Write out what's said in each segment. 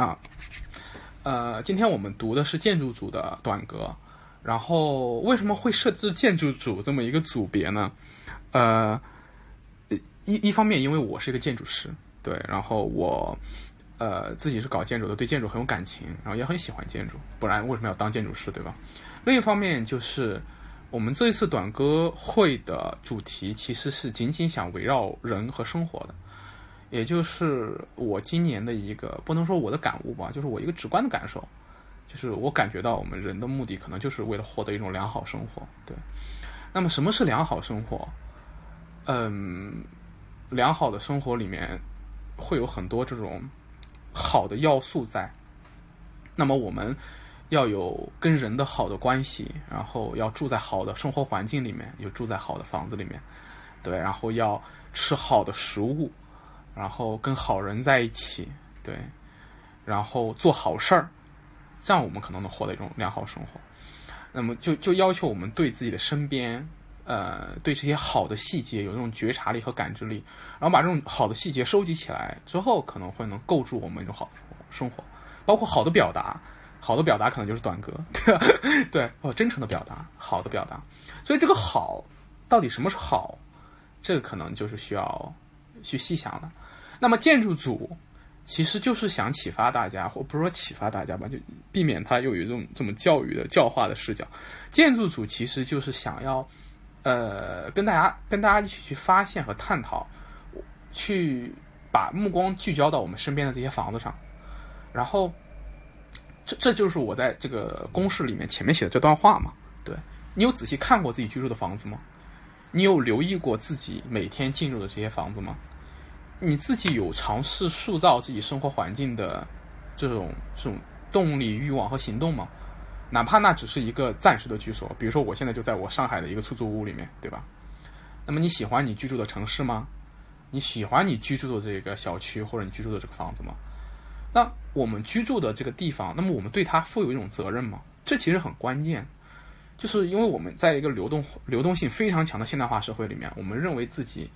啊，呃，今天我们读的是建筑组的短歌，然后为什么会设置建筑组这么一个组别呢？呃，一一方面因为我是一个建筑师，对，然后我呃自己是搞建筑的，对建筑很有感情，然后也很喜欢建筑，不然为什么要当建筑师，对吧？另一方面就是我们这一次短歌会的主题其实是仅仅想围绕人和生活的。也就是我今年的一个不能说我的感悟吧，就是我一个直观的感受，就是我感觉到我们人的目的可能就是为了获得一种良好生活。对，那么什么是良好生活？嗯，良好的生活里面会有很多这种好的要素在。那么我们要有跟人的好的关系，然后要住在好的生活环境里面，有住在好的房子里面，对，然后要吃好的食物。然后跟好人在一起，对，然后做好事儿，这样我们可能能获得一种良好生活。那么就就要求我们对自己的身边，呃，对这些好的细节有这种觉察力和感知力，然后把这种好的细节收集起来之后，可能会能构筑我们一种好的生活，包括好的表达，好的表达可能就是短歌，对吧？对，哦，真诚的表达，好的表达。所以这个好，到底什么是好？这个可能就是需要去细想了。那么建筑组其实就是想启发大家，或不是说启发大家吧，就避免他又有一种这么教育的教化的视角。建筑组其实就是想要，呃，跟大家跟大家一起去发现和探讨，去把目光聚焦到我们身边的这些房子上。然后，这这就是我在这个公式里面前面写的这段话嘛？对你有仔细看过自己居住的房子吗？你有留意过自己每天进入的这些房子吗？你自己有尝试塑造自己生活环境的这种这种动力、欲望和行动吗？哪怕那只是一个暂时的居所，比如说我现在就在我上海的一个出租屋里面，对吧？那么你喜欢你居住的城市吗？你喜欢你居住的这个小区或者你居住的这个房子吗？那我们居住的这个地方，那么我们对它负有一种责任吗？这其实很关键，就是因为我们在一个流动流动性非常强的现代化社会里面，我们认为自己。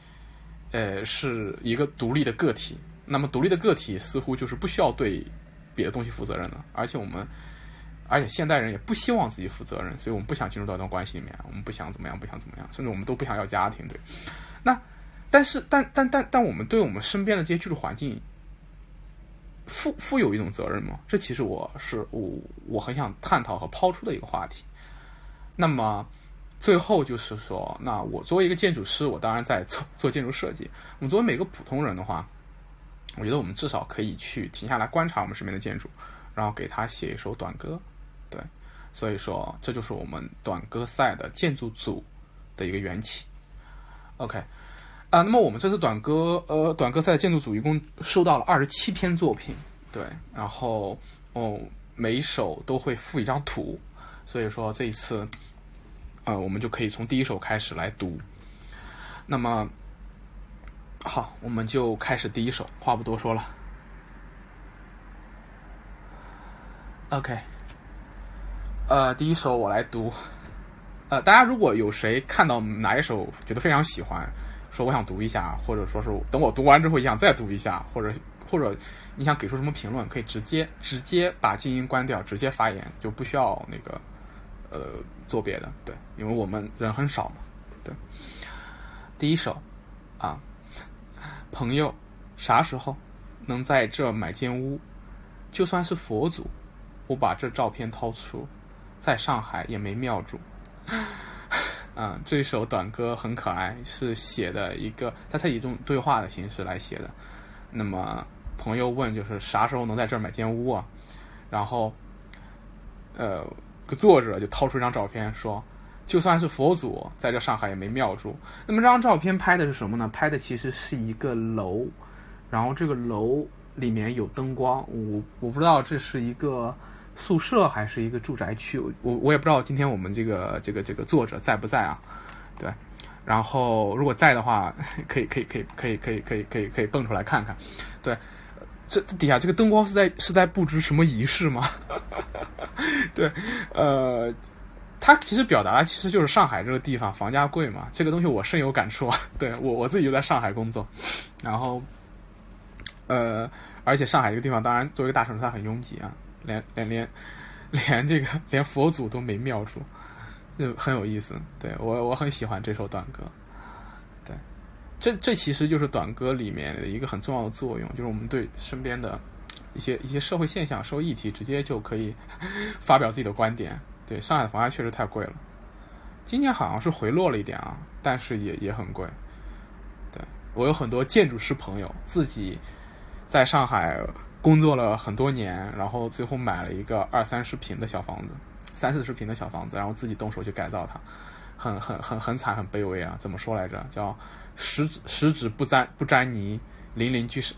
呃，是一个独立的个体。那么，独立的个体似乎就是不需要对别的东西负责任的。而且，我们，而且现代人也不希望自己负责任，所以我们不想进入到一段关系里面。我们不想怎么样，不想怎么样，甚至我们都不想要家庭。对，那但是，但但但但，我们对我们身边的这些居住环境负负有一种责任吗？这其实我是我我很想探讨和抛出的一个话题。那么。最后就是说，那我作为一个建筑师，我当然在做做建筑设计。我们作为每个普通人的话，我觉得我们至少可以去停下来观察我们身边的建筑，然后给他写一首短歌。对，所以说这就是我们短歌赛的建筑组的一个缘起。OK，啊，那么我们这次短歌呃短歌赛建筑组一共收到了二十七篇作品，对，然后哦每一首都会附一张图，所以说这一次。呃，我们就可以从第一首开始来读。那么，好，我们就开始第一首。话不多说了。OK，呃，第一首我来读。呃，大家如果有谁看到哪一首觉得非常喜欢，说我想读一下，或者说是等我读完之后也想再读一下，或者或者你想给出什么评论，可以直接直接把静音关掉，直接发言，就不需要那个。呃，做别的对，因为我们人很少嘛，对。第一首啊，朋友，啥时候能在这买间屋？就算是佛祖，我把这照片掏出，在上海也没庙住。啊，这首短歌很可爱，是写的一个，它是以一种对话的形式来写的。那么朋友问，就是啥时候能在这买间屋啊？然后，呃。个作者就掏出一张照片说：“就算是佛祖在这上海也没庙住。”那么这张照片拍的是什么呢？拍的其实是一个楼，然后这个楼里面有灯光。我我不知道这是一个宿舍还是一个住宅区。我我也不知道今天我们这个这个这个作者在不在啊？对，然后如果在的话，可以可以可以可以可以可以可以可以蹦出来看看。对。这底下这个灯光是在是在布置什么仪式吗？对，呃，它其实表达的其实就是上海这个地方房价贵嘛，这个东西我深有感触。对我我自己就在上海工作，然后，呃，而且上海这个地方，当然作为一个大城市，它很拥挤啊，连连连 连这个连佛祖都没庙住，就很有意思。对我我很喜欢这首短歌。这这其实就是短歌里面的一个很重要的作用，就是我们对身边的一些一些社会现象、社会议题，直接就可以 发表自己的观点。对，上海的房价确实太贵了，今年好像是回落了一点啊，但是也也很贵。对我有很多建筑师朋友，自己在上海工作了很多年，然后最后买了一个二三十平的小房子，三四十平的小房子，然后自己动手去改造它，很很很很惨，很卑微啊！怎么说来着？叫十指十指不沾不沾泥，淋漓俱是。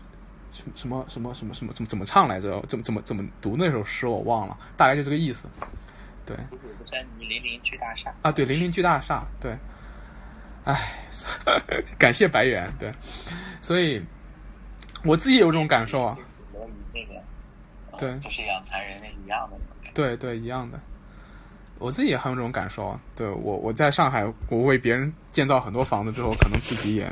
什么什么什么什么怎么怎么唱来着？怎么怎么怎么读那首诗？我忘了，大概就这个意思。对，不沾泥，零零巨大厦啊！对，零零巨大厦，对。哎，感谢白猿，对。所以我自己有这种感受啊。对，就是养蚕人那一样的。对对，一样的。我自己也很有这种感受啊。对我，我在上海，我为别人建造很多房子之后，可能自己也。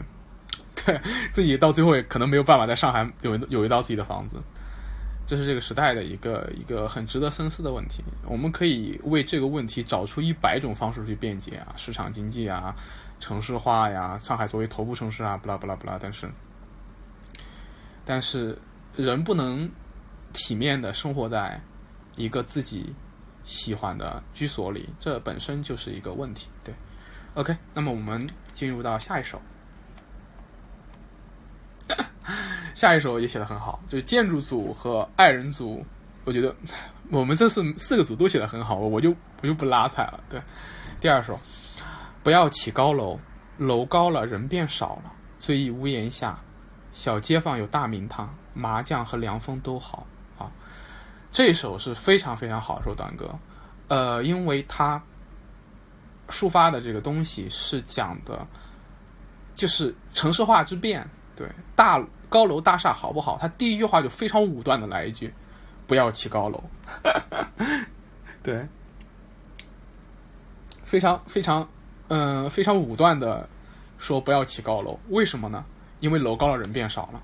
对自己到最后也可能没有办法在上海有有一套自己的房子，这是这个时代的一个一个很值得深思的问题。我们可以为这个问题找出一百种方式去辩解啊，市场经济啊，城市化呀，上海作为头部城市啊，不啦不啦不啦。但是，但是人不能体面的生活在一个自己喜欢的居所里，这本身就是一个问题。对，OK，那么我们进入到下一首。下一首也写的很好，就是建筑组和爱人组，我觉得我们这四四个组都写的很好，我就我就不拉踩了。对，第二首，不要起高楼，楼高了人变少了，追忆屋檐下，小街坊有大名堂，麻将和凉风都好。这首是非常非常好的首短歌，呃，因为它抒发的这个东西是讲的，就是城市化之变。对，大高楼大厦好不好？他第一句话就非常武断的来一句：“不要起高楼。”对，非常非常，嗯，非常武断的说不要起高楼。为什么呢？因为楼高了，人变少了。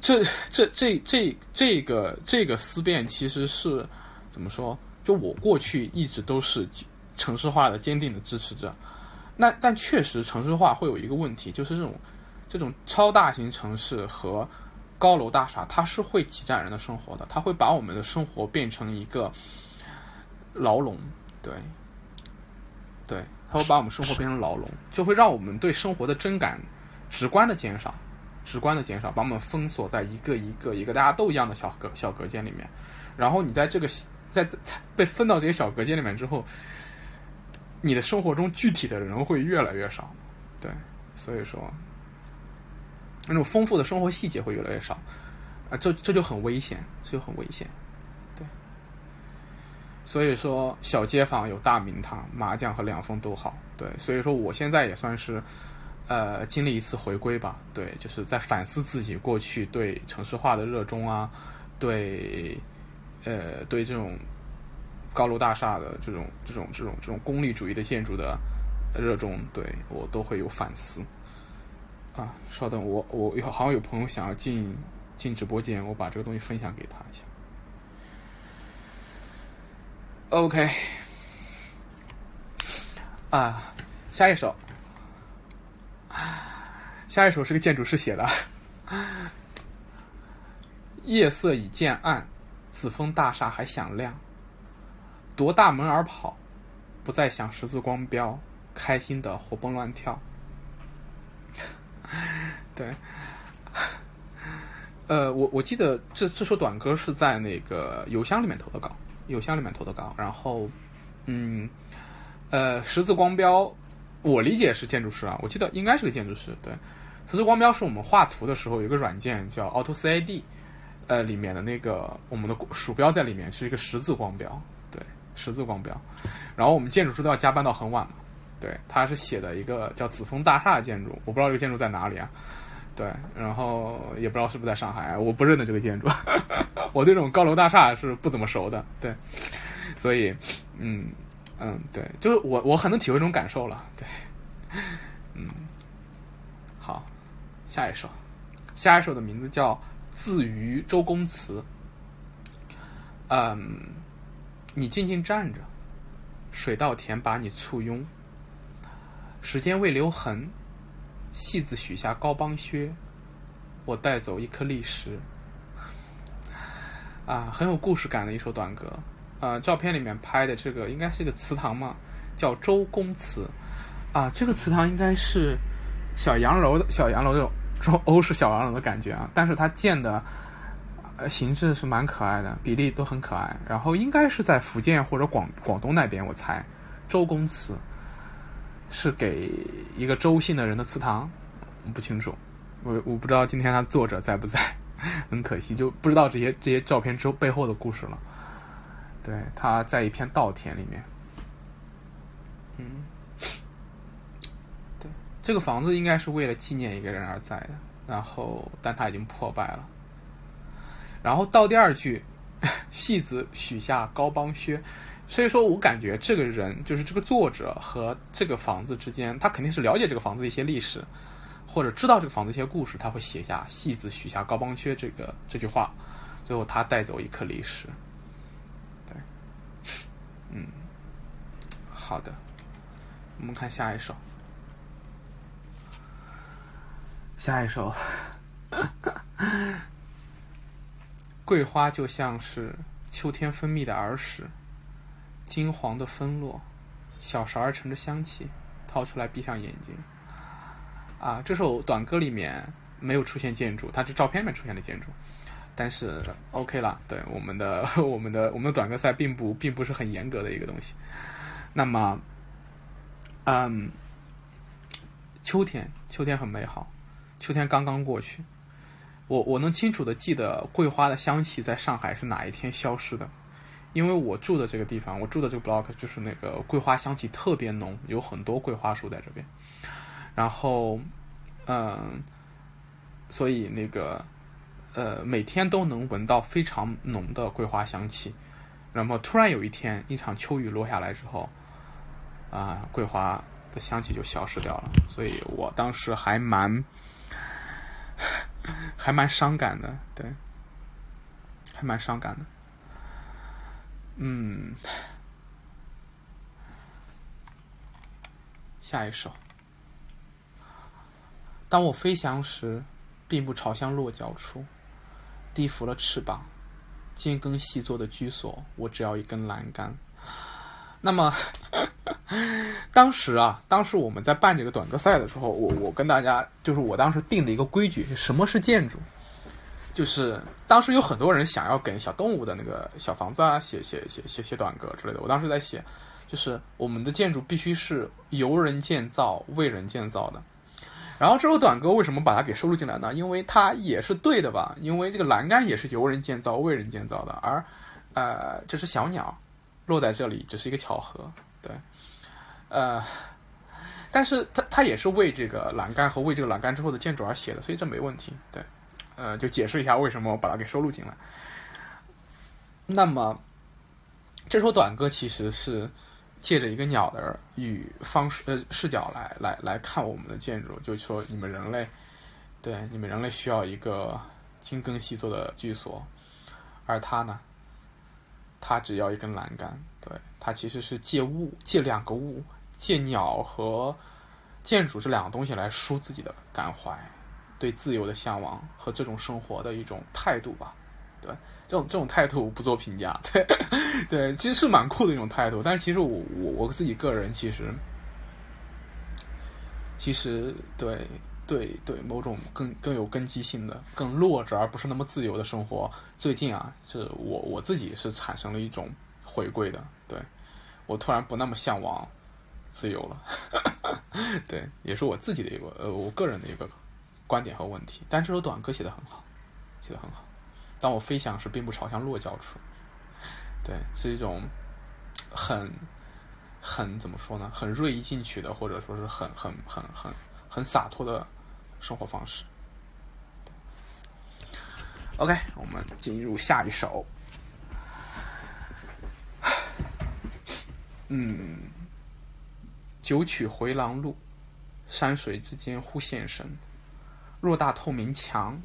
这这这这这个这个思辨其实是怎么说？就我过去一直都是城市化的坚定的支持者。那但确实城市化会有一个问题，就是这种。这种超大型城市和高楼大厦，它是会挤占人的生活的，它会把我们的生活变成一个牢笼，对，对，它会把我们生活变成牢笼，就会让我们对生活的真感直观的减少，直观的减少，把我们封锁在一个一个一个大家都一样的小隔小隔间里面，然后你在这个在被分到这些小隔间里面之后，你的生活中具体的人会越来越少，对，所以说。那种丰富的生活细节会越来越少，啊，这这就很危险，这就很危险，对。所以说，小街坊有大名堂，麻将和两风都好，对。所以说，我现在也算是，呃，经历一次回归吧，对，就是在反思自己过去对城市化的热衷啊，对，呃，对这种高楼大厦的这种这种这种这种功利主义的建筑的热衷，对我都会有反思。啊，稍等，我我有好像有朋友想要进进直播间，我把这个东西分享给他一下。OK，啊，下一首，啊下一首是个建筑师写的。夜色已渐暗，紫峰大厦还响亮。夺大门而跑，不再想十字光标，开心的活蹦乱跳。对，呃，我我记得这这首短歌是在那个邮箱里面投的稿，邮箱里面投的稿。然后，嗯，呃，十字光标，我理解是建筑师啊，我记得应该是个建筑师。对，十字光标是我们画图的时候有一个软件叫 AutoCAD，呃，里面的那个我们的鼠标在里面是一个十字光标，对，十字光标。然后我们建筑师都要加班到很晚嘛。对，他是写的一个叫紫峰大厦的建筑，我不知道这个建筑在哪里啊。对，然后也不知道是不是在上海，我不认得这个建筑。我对这种高楼大厦是不怎么熟的，对，所以，嗯嗯，对，就是我我很能体会这种感受了，对，嗯，好，下一首，下一首的名字叫《自娱周公祠。嗯，你静静站着，水稻田把你簇拥，时间未留痕，戏子许下高帮靴，我带走一颗砾石。啊，很有故事感的一首短歌。呃，照片里面拍的这个应该是一个祠堂嘛，叫周公祠。啊，这个祠堂应该是小洋楼的小洋楼这种说欧式小洋楼的感觉啊，但是它建的呃形制是蛮可爱的，比例都很可爱。然后应该是在福建或者广广东那边，我猜周公祠是给一个周姓的人的祠堂，不清楚，我我不知道今天他作者在不在。很可惜，就不知道这些这些照片之后背后的故事了。对，他在一片稻田里面。嗯，对，这个房子应该是为了纪念一个人而在的，然后但他已经破败了。然后到第二句，戏子许下高帮靴，所以说我感觉这个人就是这个作者和这个房子之间，他肯定是了解这个房子一些历史。或者知道这个房子一些故事，他会写下“戏子许下高帮靴”这个这句话，最后他带走一颗历史。嗯，好的，我们看下一首，下一首，桂花就像是秋天分泌的儿时，金黄的分落，小勺儿盛着香气，掏出来闭上眼睛。啊，这首短歌里面没有出现建筑，它是照片里面出现的建筑，但是 OK 了。对我们的我们的我们的短歌赛并不并不是很严格的一个东西。那么，嗯，秋天，秋天很美好，秋天刚刚过去，我我能清楚的记得桂花的香气在上海是哪一天消失的，因为我住的这个地方，我住的这个 block 就是那个桂花香气特别浓，有很多桂花树在这边。然后，嗯，所以那个，呃，每天都能闻到非常浓的桂花香气。然后突然有一天，一场秋雨落下来之后，啊，桂花的香气就消失掉了。所以我当时还蛮，还蛮伤感的，对，还蛮伤感的。嗯，下一首。当我飞翔时，并不朝向落脚处，低伏了翅膀，尖根细作的居所，我只要一根栏杆。那么，当时啊，当时我们在办这个短歌赛的时候，我我跟大家就是我当时定的一个规矩，什么是建筑？就是当时有很多人想要给小动物的那个小房子啊，写写写写写短歌之类的。我当时在写，就是我们的建筑必须是由人建造、为人建造的。然后这首短歌为什么把它给收录进来呢？因为它也是对的吧？因为这个栏杆也是由人建造、为人建造的，而，呃，这只小鸟落在这里只是一个巧合，对，呃，但是它它也是为这个栏杆和为这个栏杆之后的建筑而写的，所以这没问题，对，呃，就解释一下为什么我把它给收录进来。那么，这首短歌其实是。借着一个鸟的语方式呃视角来来来看我们的建筑，就说你们人类，对你们人类需要一个精耕细作的居所，而他呢，他只要一根栏杆，对他其实是借物借两个物，借鸟和建筑这两个东西来抒自己的感怀，对自由的向往和这种生活的一种态度吧，对。这种这种态度不做评价，对 对，其实是蛮酷的一种态度。但是其实我我我自己个人其实其实对对对某种更更有根基性的、更弱者而不是那么自由的生活，最近啊，是我我自己是产生了一种回归的。对我突然不那么向往自由了，对，也是我自己的一个呃我个人的一个观点和问题。但这首短歌写的很好，写的很好。当我飞翔时，并不朝向落脚处，对，是一种很很怎么说呢？很锐意进取的，或者说是很很很很很洒脱的生活方式。OK，我们进入下一首。嗯，九曲回廊路，山水之间忽现身，偌大透明墙。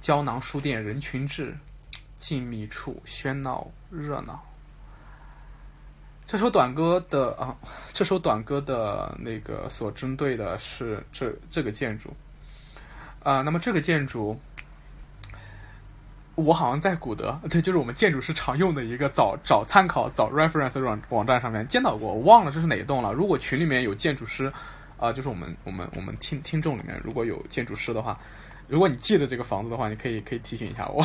胶囊书店人群至，静谧处喧闹热闹。这首短歌的啊，这首短歌的那个所针对的是这这个建筑，啊，那么这个建筑，我好像在古德，对，就是我们建筑师常用的一个找找参考、找 reference 网网站上面见到过，我忘了这是哪一栋了。如果群里面有建筑师，啊，就是我们我们我们听听众里面如果有建筑师的话。如果你记得这个房子的话，你可以可以提醒一下我，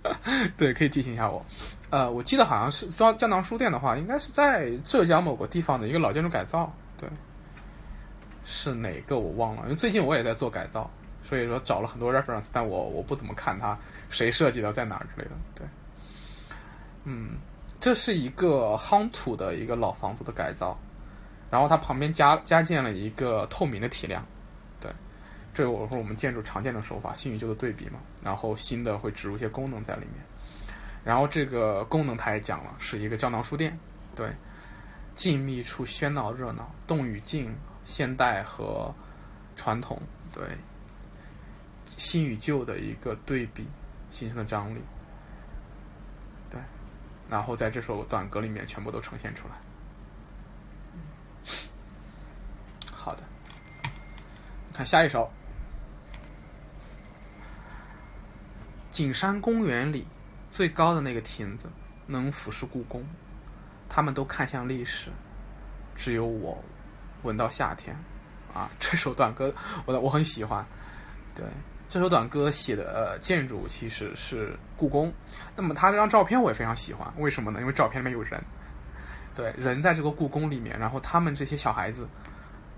对，可以提醒一下我。呃，我记得好像是江江南书店的话，应该是在浙江某个地方的一个老建筑改造，对，是哪个我忘了，因为最近我也在做改造，所以说找了很多 reference，但我我不怎么看它谁设计的在哪儿之类的，对，嗯，这是一个夯土的一个老房子的改造，然后它旁边加加建了一个透明的体量。这我说我们建筑常见的手法，新与旧的对比嘛。然后新的会植入一些功能在里面。然后这个功能他也讲了，是一个胶囊书店。对，静谧处喧闹热闹，动与静，现代和传统，对，新与旧的一个对比形成的张力。对，然后在这首短歌里面全部都呈现出来。好的，看下一首。景山公园里最高的那个亭子，能俯视故宫。他们都看向历史，只有我闻到夏天。啊，这首短歌我我很喜欢。对，这首短歌写的建筑其实是故宫。那么他这张照片我也非常喜欢，为什么呢？因为照片里面有人，对，人在这个故宫里面，然后他们这些小孩子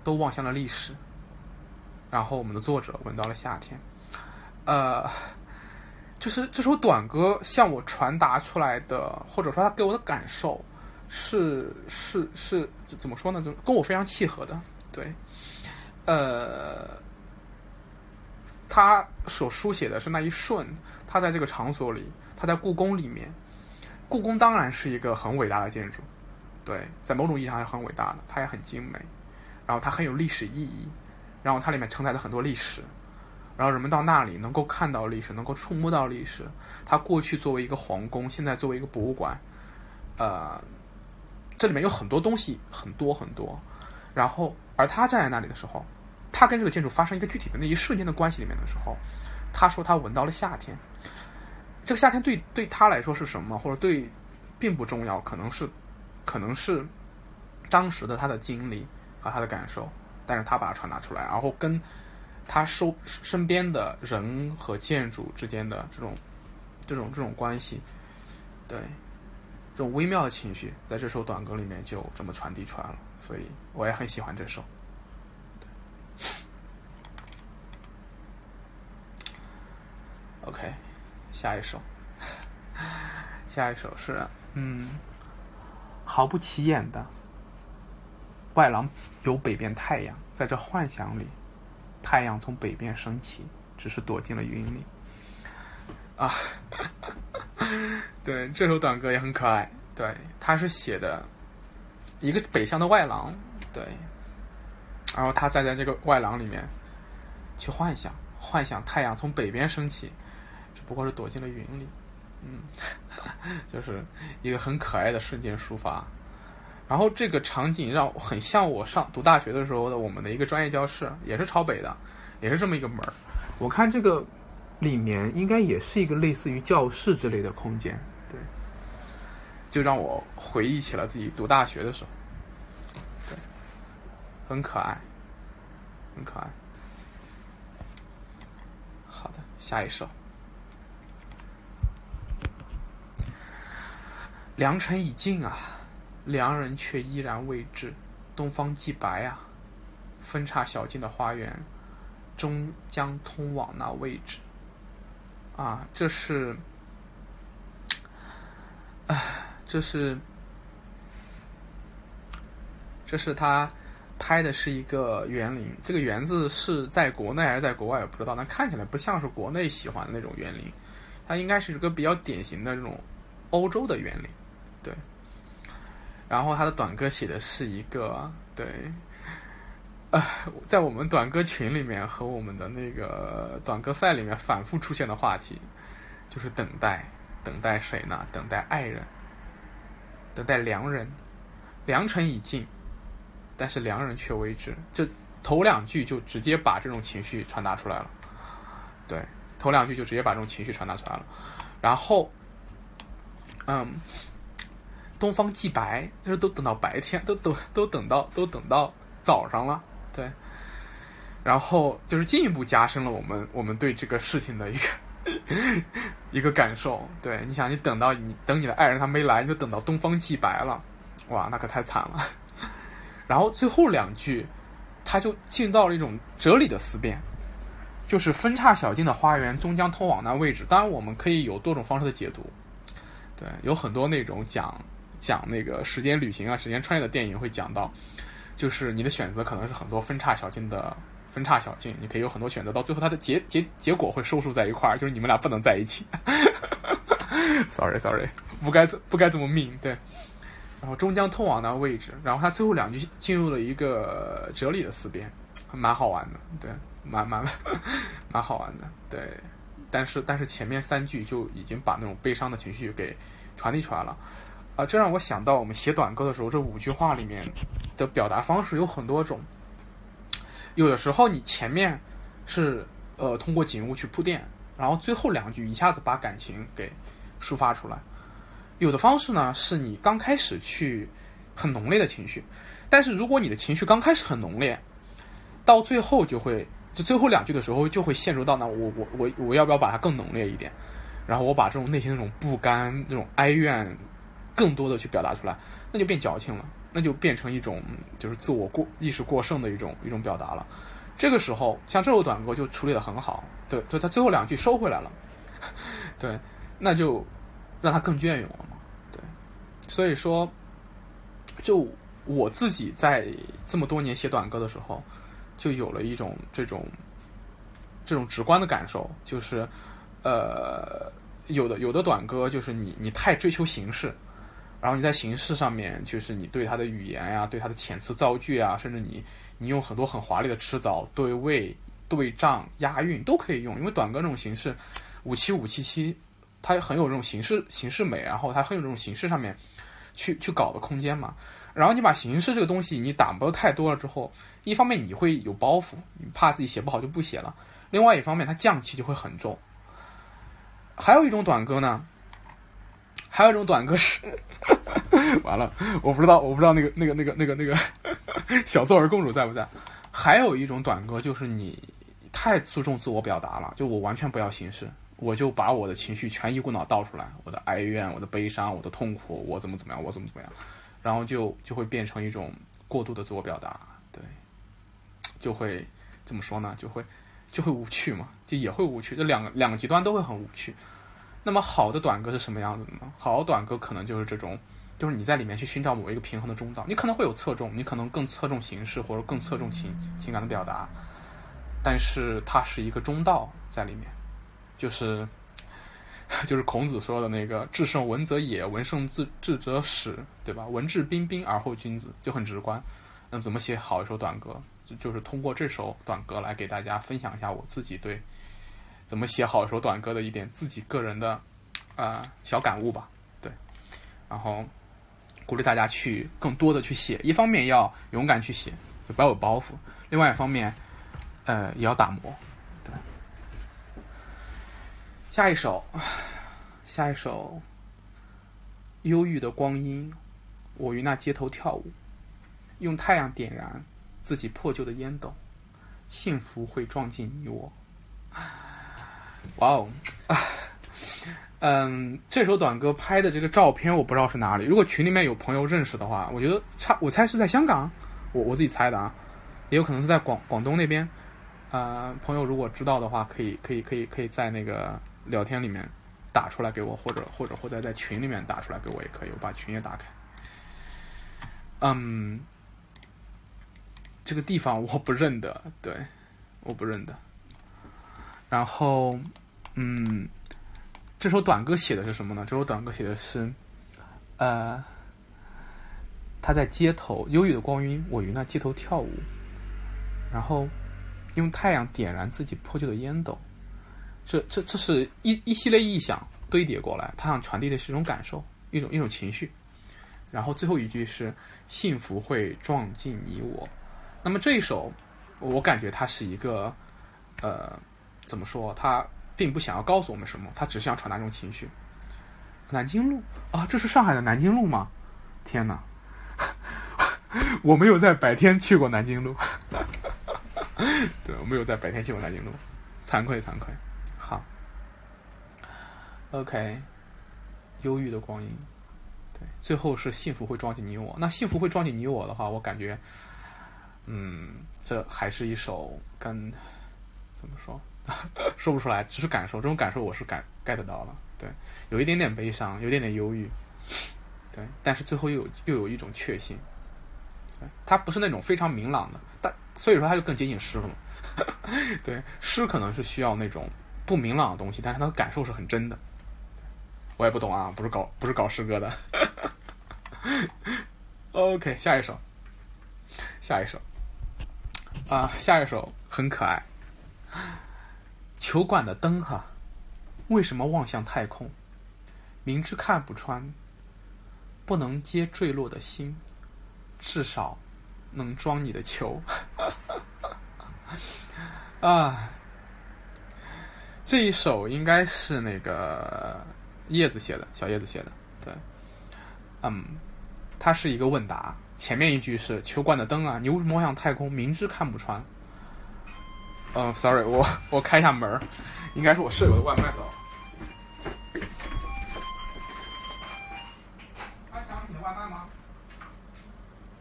都望向了历史，然后我们的作者闻到了夏天。呃。就是这首短歌向我传达出来的，或者说他给我的感受，是是是怎么说呢？就跟我非常契合的。对，呃，他所书写的是那一瞬，他在这个场所里，他在故宫里面，故宫当然是一个很伟大的建筑，对，在某种意义上是很伟大的，它也很精美，然后它很有历史意义，然后它里面承载了很多历史。然后人们到那里能够看到历史，能够触摸到历史。它过去作为一个皇宫，现在作为一个博物馆，呃，这里面有很多东西，很多很多。然后，而他站在那里的时候，他跟这个建筑发生一个具体的那一瞬间的关系里面的时候，他说他闻到了夏天。这个夏天对对他来说是什么？或者对并不重要，可能是可能是当时的他的经历和他的感受，但是他把它传达出来，然后跟。他收身边的人和建筑之间的这种、这种、这种关系，对，这种微妙的情绪，在这首短歌里面就这么传递出来了，所以我也很喜欢这首。OK，下一首，下一首是嗯，毫不起眼的外廊有北边太阳，在这幻想里。太阳从北边升起，只是躲进了云里。啊，对，这首短歌也很可爱。对，他是写的一个北向的外廊，对，然后他站在这个外廊里面去幻想，幻想太阳从北边升起，只不过是躲进了云里。嗯，就是一个很可爱的瞬间抒发。然后这个场景让很像我上读大学的时候的我们的一个专业教室，也是朝北的，也是这么一个门儿。我看这个里面应该也是一个类似于教室之类的空间，对，就让我回忆起了自己读大学的时候，对，很可爱，很可爱。好的，下一首，良辰已尽啊。良人却依然未至，东方既白啊，分叉小径的花园，终将通往那位置。啊，这是，唉，这是，这是他拍的是一个园林。这个园子是在国内还是在国外，也不知道。但看起来不像是国内喜欢的那种园林，它应该是一个比较典型的这种欧洲的园林，对。然后他的短歌写的是一个对，呃，在我们短歌群里面和我们的那个短歌赛里面反复出现的话题，就是等待，等待谁呢？等待爱人，等待良人，良辰已尽，但是良人却未知。这头两句就直接把这种情绪传达出来了。对，头两句就直接把这种情绪传达出来了。然后，嗯，东方既白，就是都等到白天，都都都等到都等到早上了。对，然后就是进一步加深了我们我们对这个事情的一个 一个感受。对，你想，你等到你等你的爱人他没来，你就等到东方既白了，哇，那可太惨了。然后最后两句，他就进到了一种哲理的思辨，就是分叉小径的花园终将通往那位置。当然，我们可以有多种方式的解读。对，有很多那种讲讲那个时间旅行啊、时间穿越的电影会讲到。就是你的选择可能是很多分叉小径的分叉小径，你可以有很多选择，到最后它的结结结果会收束在一块儿，就是你们俩不能在一起。Sorry Sorry，不该不该这么命对。然后终将通往那位置，然后他最后两句进入了一个哲理的思辨，蛮好玩的，对，蛮蛮 蛮好玩的，对。但是但是前面三句就已经把那种悲伤的情绪给传递出来了。这让我想到我们写短歌的时候，这五句话里面的表达方式有很多种。有的时候你前面是呃通过景物去铺垫，然后最后两句一下子把感情给抒发出来。有的方式呢，是你刚开始去很浓烈的情绪，但是如果你的情绪刚开始很浓烈，到最后就会就最后两句的时候就会陷入到那我我我我要不要把它更浓烈一点？然后我把这种内心那种不甘、那种哀怨。更多的去表达出来，那就变矫情了，那就变成一种就是自我过意识过剩的一种一种表达了。这个时候，像这首短歌就处理的很好，对，就他最后两句收回来了，对，那就让他更隽永了嘛，对。所以说，就我自己在这么多年写短歌的时候，就有了一种这种这种直观的感受，就是呃，有的有的短歌就是你你太追求形式。然后你在形式上面，就是你对它的语言呀，对它的遣词造句啊，甚至你你用很多很华丽的词藻、对位、对仗、押韵都可以用。因为短歌这种形式，五七五七七，它很有这种形式形式美，然后它很有这种形式上面去去搞的空间嘛。然后你把形式这个东西你打磨太多了之后，一方面你会有包袱，你怕自己写不好就不写了；另外一方面它降气就会很重。还有一种短歌呢。还有一种短歌是，完了，我不知道，我不知道那个那个那个那个那个 小作文公主在不在？还有一种短歌就是你太注重自我表达了，就我完全不要形式，我就把我的情绪全一股脑倒出来，我的哀怨，我的悲伤，我的痛苦，我怎么怎么样，我怎么怎么样，然后就就会变成一种过度的自我表达，对，就会怎么说呢？就会就会无趣嘛，就也会无趣，这两个两个极端都会很无趣。那么好的短歌是什么样子的呢？好的短歌可能就是这种，就是你在里面去寻找某一个平衡的中道。你可能会有侧重，你可能更侧重形式或者更侧重情情感的表达，但是它是一个中道在里面，就是 就是孔子说的那个“至圣文则也，文圣至智则始”，对吧？文质彬彬而后君子，就很直观。那么怎么写好一首短歌？就就是通过这首短歌来给大家分享一下我自己对。怎么写好一首短歌的一点自己个人的啊小感悟吧，对，然后鼓励大家去更多的去写，一方面要勇敢去写，就不要有包袱；，另外一方面，呃，也要打磨，对。下一首，下一首，忧郁的光阴，我于那街头跳舞，用太阳点燃自己破旧的烟斗，幸福会撞进你我。哇哦，啊，嗯，这首短歌拍的这个照片我不知道是哪里。如果群里面有朋友认识的话，我觉得差，我猜是在香港，我我自己猜的啊，也有可能是在广广东那边。啊，朋友如果知道的话，可以可以可以可以在那个聊天里面打出来给我，或者或者或者在群里面打出来给我也可以，我把群也打开。嗯，这个地方我不认得，对，我不认得。然后。嗯，这首短歌写的是什么呢？这首短歌写的是，呃，他在街头，忧郁的光晕，我于那街头跳舞，然后用太阳点燃自己破旧的烟斗。这这这是一一系列意象堆叠过来，他想传递的是一种感受，一种一种情绪。然后最后一句是“幸福会撞进你我”。那么这一首，我感觉它是一个，呃，怎么说？他并不想要告诉我们什么，他只是想传达这种情绪。南京路啊，这是上海的南京路吗？天哪！我没有在白天去过南京路。对，我没有在白天去过南京路，惭愧惭愧。好，OK，忧郁的光阴。对，最后是幸福会撞进你我。那幸福会撞进你我的话，我感觉，嗯，这还是一首跟怎么说，说不出来，只是感受。这种感受我是感 get 到了。对，有一点点悲伤，有一点点忧郁。对，但是最后又有又有一种确信。对，它不是那种非常明朗的，但所以说它就更接近诗了嘛。对，诗可能是需要那种不明朗的东西，但是它的感受是很真的。我也不懂啊，不是搞不是搞诗歌的。OK，下一首，下一首，啊，下一首很可爱。球馆的灯哈，为什么望向太空？明知看不穿，不能接坠落的心，至少能装你的球。啊，这一首应该是那个。叶子写的，小叶子写的，对，嗯，它是一个问答，前面一句是球馆的灯啊，你为什么望向太空？明知看不穿。嗯，sorry，我我开一下门应该是我舍友的外卖到。他想你的外卖吗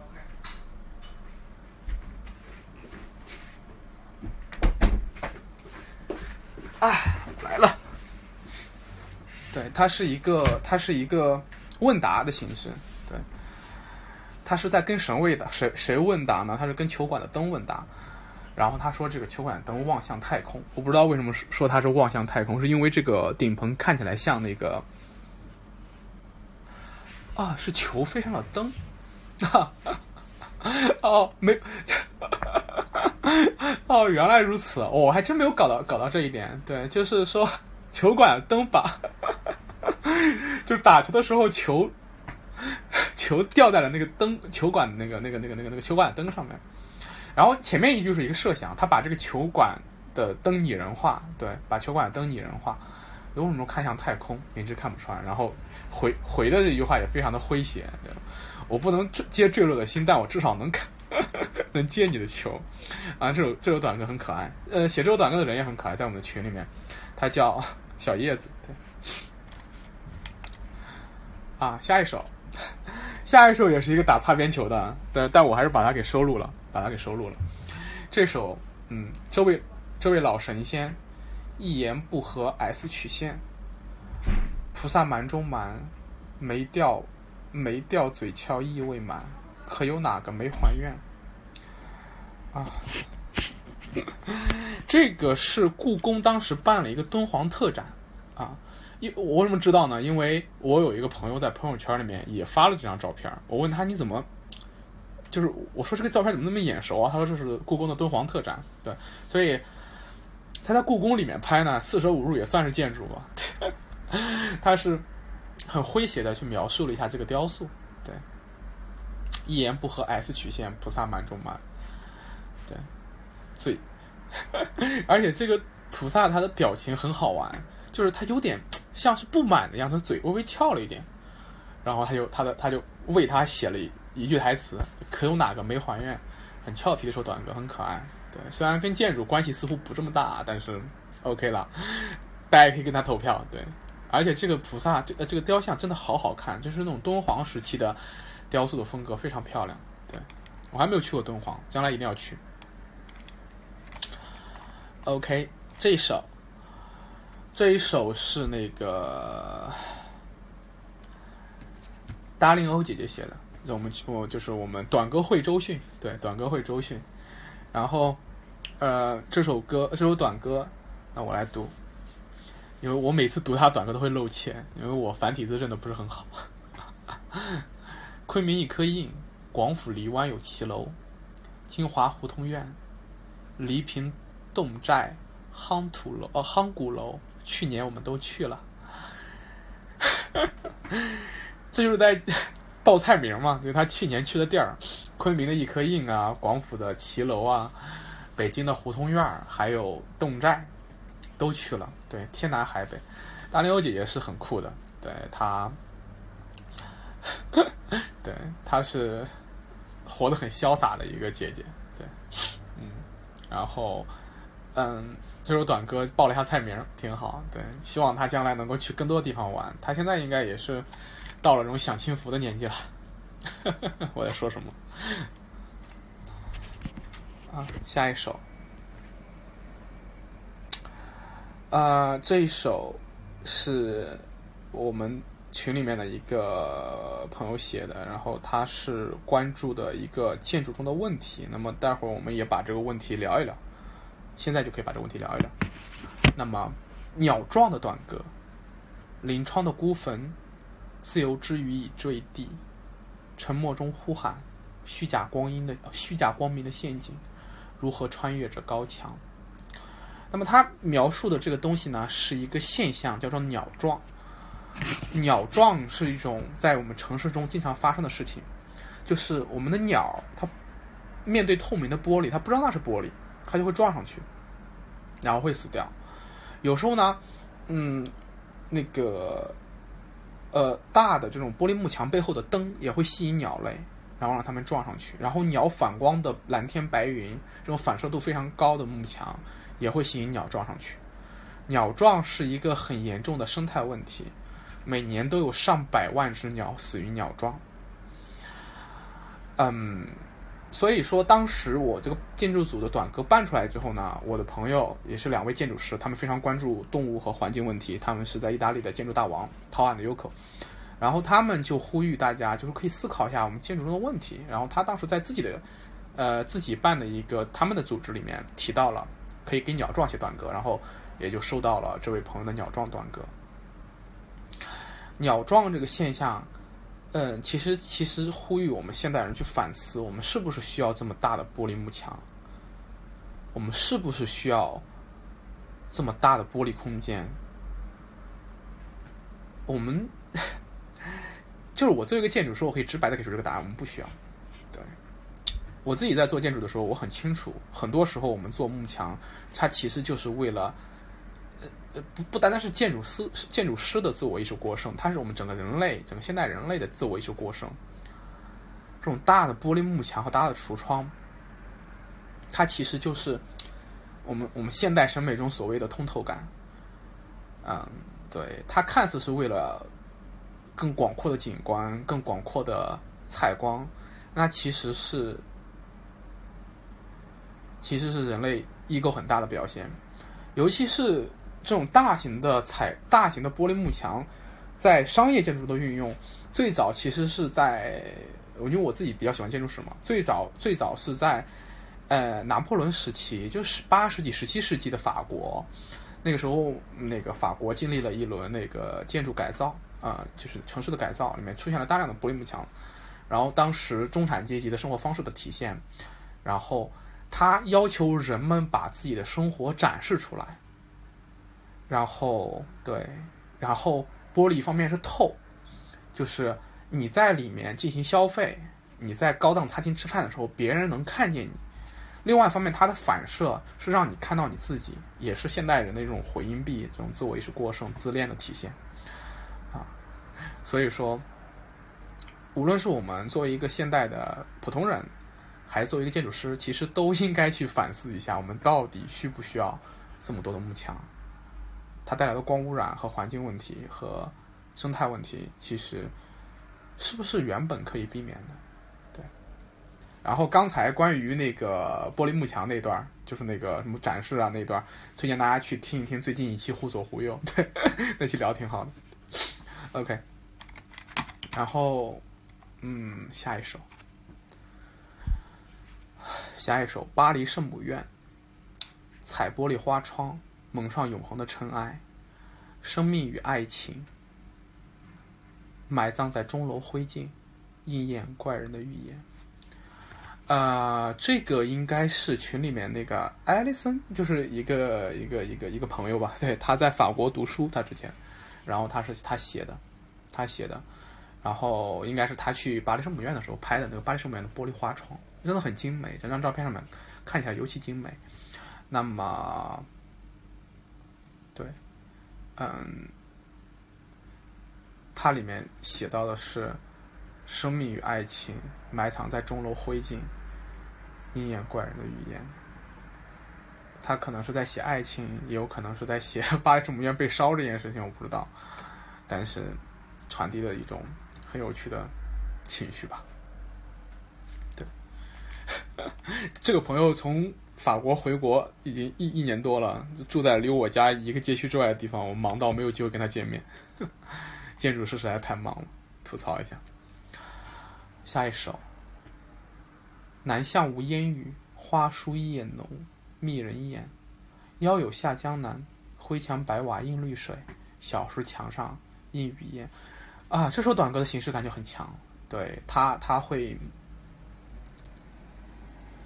？OK。对，它是一个，它是一个问答的形式。对，他是在跟谁问答？谁谁问答呢？他是跟球馆的灯问答。然后他说：“这个球馆灯望向太空。”我不知道为什么说它是望向太空，是因为这个顶棚看起来像那个啊，是球飞上了灯。哦，没 哦，原来如此，我还真没有搞到搞到这一点。对，就是说球馆灯把。就是打球的时候，球球掉在了那个灯球馆那个那个那个那个那个球馆灯上面。然后前面一句是一个设想，他把这个球馆的灯拟人化，对，把球馆的灯拟人化。有什么看向太空，明知看不穿。然后回回的这句话也非常的诙谐，我不能接坠落的心，但我至少能看 能接你的球。啊，这首这首短歌很可爱。呃，写这首短歌的人也很可爱，在我们的群里面，他叫小叶子。对。啊，下一首，下一首也是一个打擦边球的，但但我还是把它给收录了，把它给收录了。这首，嗯，这位这位老神仙，一言不合 S 曲线，菩萨蛮中蛮，没掉没掉嘴翘意未满，可有哪个没还愿？啊，这个是故宫当时办了一个敦煌特展，啊。因我为什么知道呢？因为我有一个朋友在朋友圈里面也发了这张照片。我问他你怎么，就是我说这个照片怎么那么眼熟啊？他说这是故宫的敦煌特展。对，所以他在故宫里面拍呢，四舍五入也算是建筑吧。他是很诙谐的去描述了一下这个雕塑。对，一言不合 S 曲线，菩萨蛮中蛮。对，最，而且这个菩萨他的表情很好玩，就是他有点。像是不满的样子，嘴微微翘了一点，然后他就他的他就为他写了一一句台词，可有哪个没还愿？很俏皮的说短歌，很可爱。对，虽然跟建筑关系似乎不这么大，但是 OK 了，大家可以跟他投票。对，而且这个菩萨这个这个雕像真的好好看，就是那种敦煌时期的雕塑的风格，非常漂亮。对我还没有去过敦煌，将来一定要去。OK，这一首。这一首是那个达令欧姐姐写的，我们我就是我们短歌会周迅，对，短歌会周迅。然后，呃，这首歌这首短歌，那我来读，因为我每次读他短歌都会露怯，因为我繁体字认的不是很好。昆明一颗印，广府梨湾有骑楼，金华胡同院，黎平侗寨夯土楼哦夯鼓楼，去年我们都去了。这就是在报菜名嘛，就他去年去的地儿，昆明的一颗印啊，广府的骑楼啊，北京的胡同院儿，还有侗寨，都去了。对，天南海北，大妞姐姐是很酷的，对她，对她是活得很潇洒的一个姐姐，对，嗯，然后，嗯，这首短歌报了一下菜名，挺好，对，希望她将来能够去更多地方玩。她现在应该也是到了这种享清福的年纪了。我在说什么？啊，下一首。呃，这一首是我们群里面的一个朋友写的，然后他是关注的一个建筑中的问题。那么待会儿我们也把这个问题聊一聊，现在就可以把这个问题聊一聊。那么，鸟状的短歌，临窗的孤坟，自由之羽已坠地，沉默中呼喊，虚假光阴的虚假光明的陷阱，如何穿越这高墙？那么他描述的这个东西呢，是一个现象，叫做鸟撞。鸟撞是一种在我们城市中经常发生的事情，就是我们的鸟它面对透明的玻璃，它不知道那是玻璃，它就会撞上去，然后会死掉。有时候呢，嗯，那个呃大的这种玻璃幕墙背后的灯也会吸引鸟类，然后让它们撞上去。然后鸟反光的蓝天白云，这种反射度非常高的幕墙。也会吸引鸟撞上去，鸟撞是一个很严重的生态问题，每年都有上百万只鸟死于鸟撞。嗯，所以说当时我这个建筑组的短歌办出来之后呢，我的朋友也是两位建筑师，他们非常关注动物和环境问题，他们是在意大利的建筑大王陶安的 Uco，然后他们就呼吁大家就是可以思考一下我们建筑中的问题，然后他当时在自己的呃自己办的一个他们的组织里面提到了。可以给鸟撞写短歌，然后也就收到了这位朋友的鸟撞短歌。鸟撞这个现象，嗯，其实其实呼吁我们现代人去反思：我们是不是需要这么大的玻璃幕墙？我们是不是需要这么大的玻璃空间？我们 就是我作为一个建筑师，我可以直白的给出这个答案：我们不需要。对我自己在做建筑的时候，我很清楚，很多时候我们做幕墙，它其实就是为了，呃，不不单单是建筑师建筑师的自我意识过剩，它是我们整个人类整个现代人类的自我意识过剩。这种大的玻璃幕墙和大的橱窗，它其实就是我们我们现代审美中所谓的通透感。嗯，对，它看似是为了更广阔的景观、更广阔的采光，那其实是。其实是人类异构很大的表现，尤其是这种大型的彩、大型的玻璃幕墙，在商业建筑的运用，最早其实是在，因为我自己比较喜欢建筑史嘛，最早最早是在，呃，拿破仑时期，就是八世纪、十七世纪的法国，那个时候，那个法国经历了一轮那个建筑改造，啊，就是城市的改造，里面出现了大量的玻璃幕墙，然后当时中产阶级的生活方式的体现，然后。他要求人们把自己的生活展示出来，然后对，然后玻璃一方面是透，就是你在里面进行消费，你在高档餐厅吃饭的时候，别人能看见你；另外一方面，它的反射是让你看到你自己，也是现代人的一种回音壁，这种自我意识过剩、自恋的体现啊。所以说，无论是我们作为一个现代的普通人。还是作为一个建筑师，其实都应该去反思一下，我们到底需不需要这么多的幕墙？它带来的光污染和环境问题和生态问题，其实是不是原本可以避免的？对。然后刚才关于那个玻璃幕墙那段，就是那个什么展示啊那段，推荐大家去听一听最近一期《忽左忽右》，对，那期聊挺好的。OK。然后，嗯，下一首。下一首《巴黎圣母院》，踩玻璃花窗，蒙上永恒的尘埃，生命与爱情，埋葬在钟楼灰烬，应验怪人的预言。呃，这个应该是群里面那个艾丽森，就是一个一个一个一个朋友吧。对，他在法国读书，他之前，然后他是他写的，他写的，然后应该是他去巴黎圣母院的时候拍的那个巴黎圣母院的玻璃花窗，真的很精美，这张照片上面看起来尤其精美。那么，对，嗯，它里面写到的是。生命与爱情埋藏在钟楼灰烬，鹰眼怪人的语言。他可能是在写爱情，也有可能是在写巴黎圣母院被烧这件事情，我不知道。但是传递了一种很有趣的情绪吧。对，这个朋友从法国回国已经一一年多了，住在离我家一个街区之外的地方，我忙到没有机会跟他见面。建筑师实在太忙了，吐槽一下。下一首。南向无烟雨，花疏叶浓，迷人眼。腰有下江南，灰墙白瓦映绿水，小树墙上映雨烟。啊，这首短歌的形式感就很强，对他他会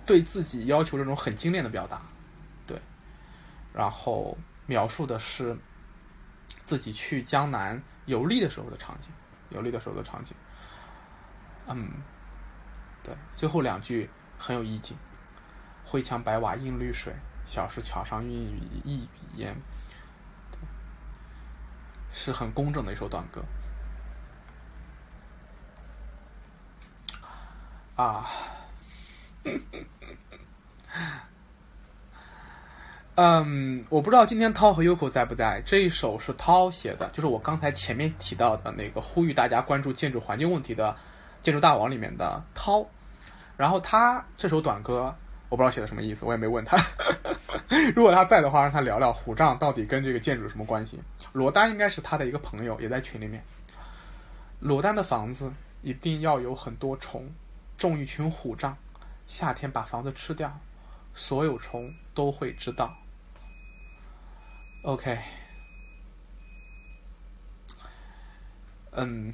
对自己要求这种很精炼的表达，对，然后描述的是自己去江南游历的时候的场景，游历的时候的场景。嗯，对，最后两句很有意境。灰墙白瓦映绿水，小石桥上映雨一笔烟，是很工整的一首短歌。啊，嗯，我不知道今天涛和优酷在不在。这一首是涛写的，就是我刚才前面提到的那个呼吁大家关注建筑环境问题的。建筑大王里面的涛，然后他这首短歌我不知道写的什么意思，我也没问他。如果他在的话，让他聊聊虎杖到底跟这个建筑有什么关系。罗丹应该是他的一个朋友，也在群里面。罗丹的房子一定要有很多虫，种一群虎杖，夏天把房子吃掉，所有虫都会知道。OK，嗯。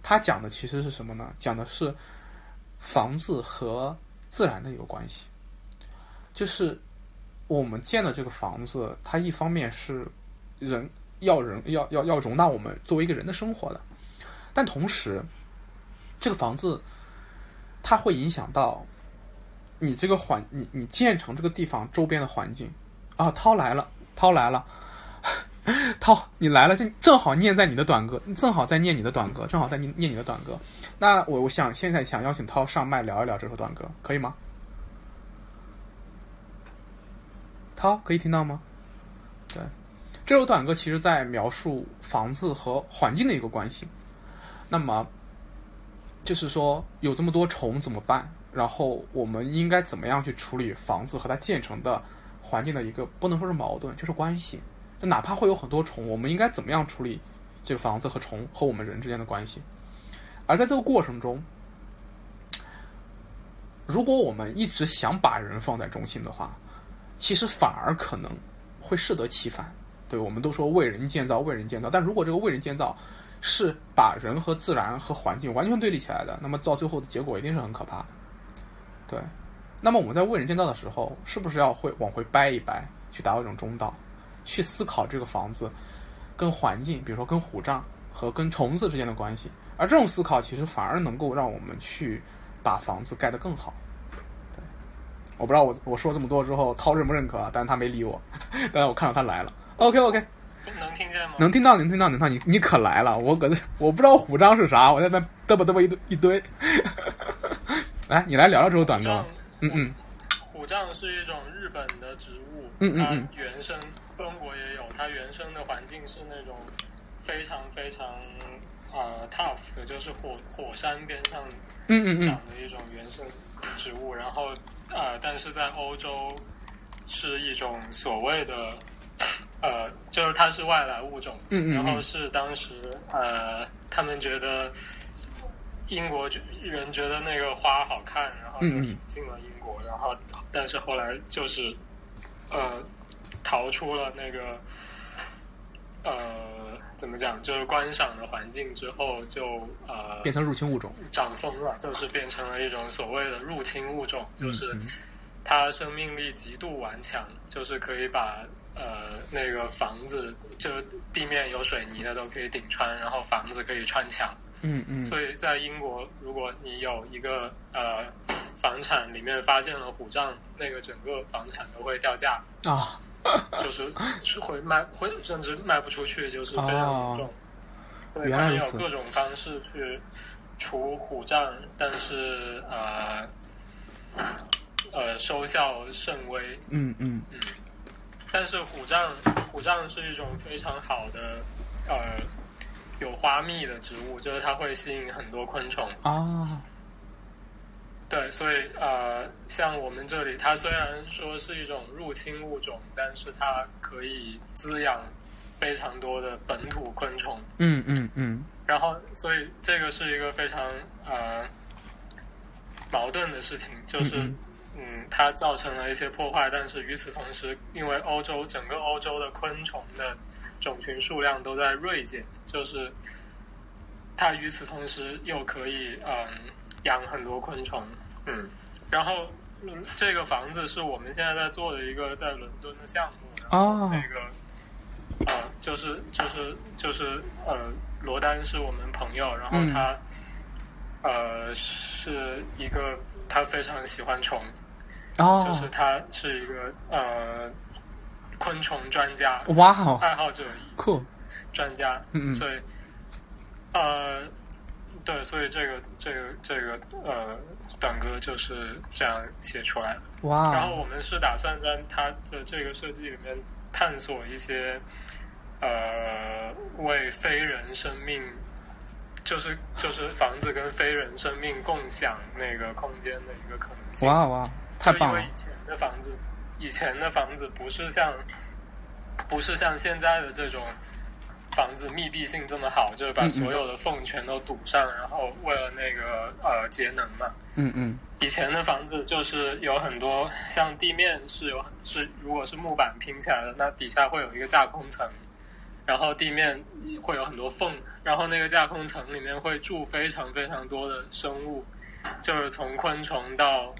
他讲的其实是什么呢？讲的是房子和自然的一个关系，就是我们建的这个房子，它一方面是人要人要要要容纳我们作为一个人的生活的，但同时这个房子它会影响到你这个环你你建成这个地方周边的环境啊。涛来了，涛来了。涛，你来了，正正好念在你的短歌，正好在念你的短歌，正好在念念你的短歌。那我我想现在想邀请涛上麦聊一聊这首短歌，可以吗？涛可以听到吗？对，这首短歌其实在描述房子和环境的一个关系。那么，就是说有这么多虫怎么办？然后我们应该怎么样去处理房子和它建成的环境的一个不能说是矛盾，就是关系。就哪怕会有很多虫，我们应该怎么样处理这个房子和虫和我们人之间的关系？而在这个过程中，如果我们一直想把人放在中心的话，其实反而可能会适得其反。对，我们都说为人建造，为人建造，但如果这个为人建造是把人和自然和环境完全对立起来的，那么到最后的结果一定是很可怕的。对，那么我们在为人建造的时候，是不是要会往回掰一掰，去达到一种中道？去思考这个房子跟环境，比如说跟虎杖和跟虫子之间的关系，而这种思考其实反而能够让我们去把房子盖得更好。对，我不知道我我说这么多之后，涛认不认可？但是他没理我，但是我看到他来了。OK OK，能听见吗？能听到，能听到，能听到。你你可来了，我搁这，我不知道虎杖是啥，我在那嘚啵嘚啵一堆一堆。来，你来聊聊这个短歌。嗯嗯。虎杖是一种日本的植物，嗯嗯嗯，原生。中国也有，它原生的环境是那种非常非常呃 tough 的，就是火火山边上嗯嗯长的一种原生植物。然后呃，但是在欧洲是一种所谓的呃，就是它是外来物种。嗯嗯。然后是当时呃，他们觉得英国人觉得那个花好看，然后就引进了英国。然后但是后来就是呃。逃出了那个呃怎么讲，就是观赏的环境之后就呃变成入侵物种，长疯了，就是变成了一种所谓的入侵物种，就是它生命力极度顽强，就是可以把呃那个房子就地面有水泥的都可以顶穿，然后房子可以穿墙。嗯嗯。所以在英国，如果你有一个呃房产里面发现了虎杖，那个整个房产都会掉价啊。就是是会卖，会甚至卖不出去，就是非常严重。对，他们有各种方式去除虎杖，但是呃呃收效甚微。嗯嗯嗯。但是虎杖虎杖是一种非常好的呃有花蜜的植物，就是它会吸引很多昆虫啊。对，所以呃，像我们这里，它虽然说是一种入侵物种，但是它可以滋养非常多的本土昆虫。嗯嗯嗯。然后，所以这个是一个非常呃矛盾的事情，就是嗯，它造成了一些破坏，但是与此同时，因为欧洲整个欧洲的昆虫的种群数量都在锐减，就是它与此同时又可以嗯。养很多昆虫，嗯，然后这个房子是我们现在在做的一个在伦敦的项目，哦，那个，呃，就是就是就是呃，罗丹是我们朋友，然后他，呃，是一个他非常喜欢虫，哦，就是他是一个呃昆虫专家，哇哦，爱好者，酷，专家，嗯嗯，所以，呃。对，所以这个这个这个呃，短歌就是这样写出来的。哇！然后我们是打算在它的这个设计里面探索一些呃，为非人生命，就是就是房子跟非人生命共享那个空间的一个可能性。哇哇！太棒了！因为以前的房子，以前的房子不是像不是像现在的这种。房子密闭性这么好，就是把所有的缝全都堵上，然后为了那个呃节能嘛。嗯嗯。以前的房子就是有很多，像地面是有是如果是木板拼起来的，那底下会有一个架空层，然后地面会有很多缝，然后那个架空层里面会住非常非常多的生物，就是从昆虫到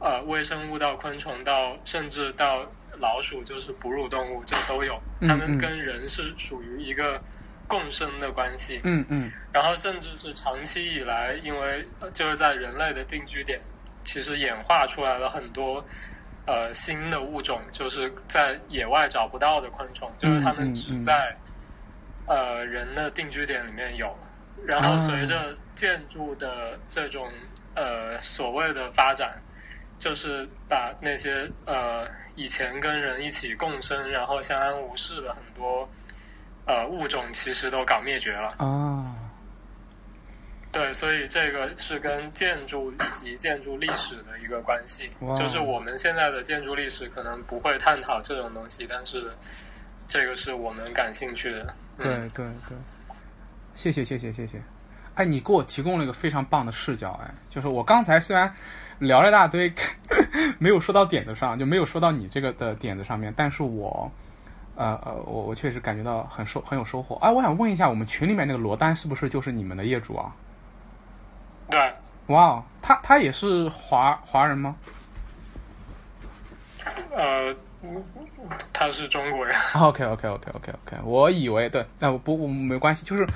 呃微生物到昆虫到甚至到。老鼠就是哺乳动物，就都有，它们跟人是属于一个共生的关系。嗯嗯。然后甚至是长期以来，因为就是在人类的定居点，其实演化出来了很多呃新的物种，就是在野外找不到的昆虫，就是它们只在呃人的定居点里面有。然后随着建筑的这种呃所谓的发展，就是把那些呃。以前跟人一起共生，然后相安无事的很多呃物种，其实都搞灭绝了。哦，对，所以这个是跟建筑以及建筑历史的一个关系。就是我们现在的建筑历史可能不会探讨这种东西，但是这个是我们感兴趣的。对对对，谢谢谢谢谢谢。哎，你给我提供了一个非常棒的视角。哎，就是我刚才虽然。聊了一大堆，没有说到点子上，就没有说到你这个的点子上面。但是我，呃呃，我我确实感觉到很收很有收获。哎，我想问一下，我们群里面那个罗丹是不是就是你们的业主啊？对。哇，他他也是华华人吗？呃，他是中国人。OK OK OK OK OK，我以为对，那不不没关系，就是。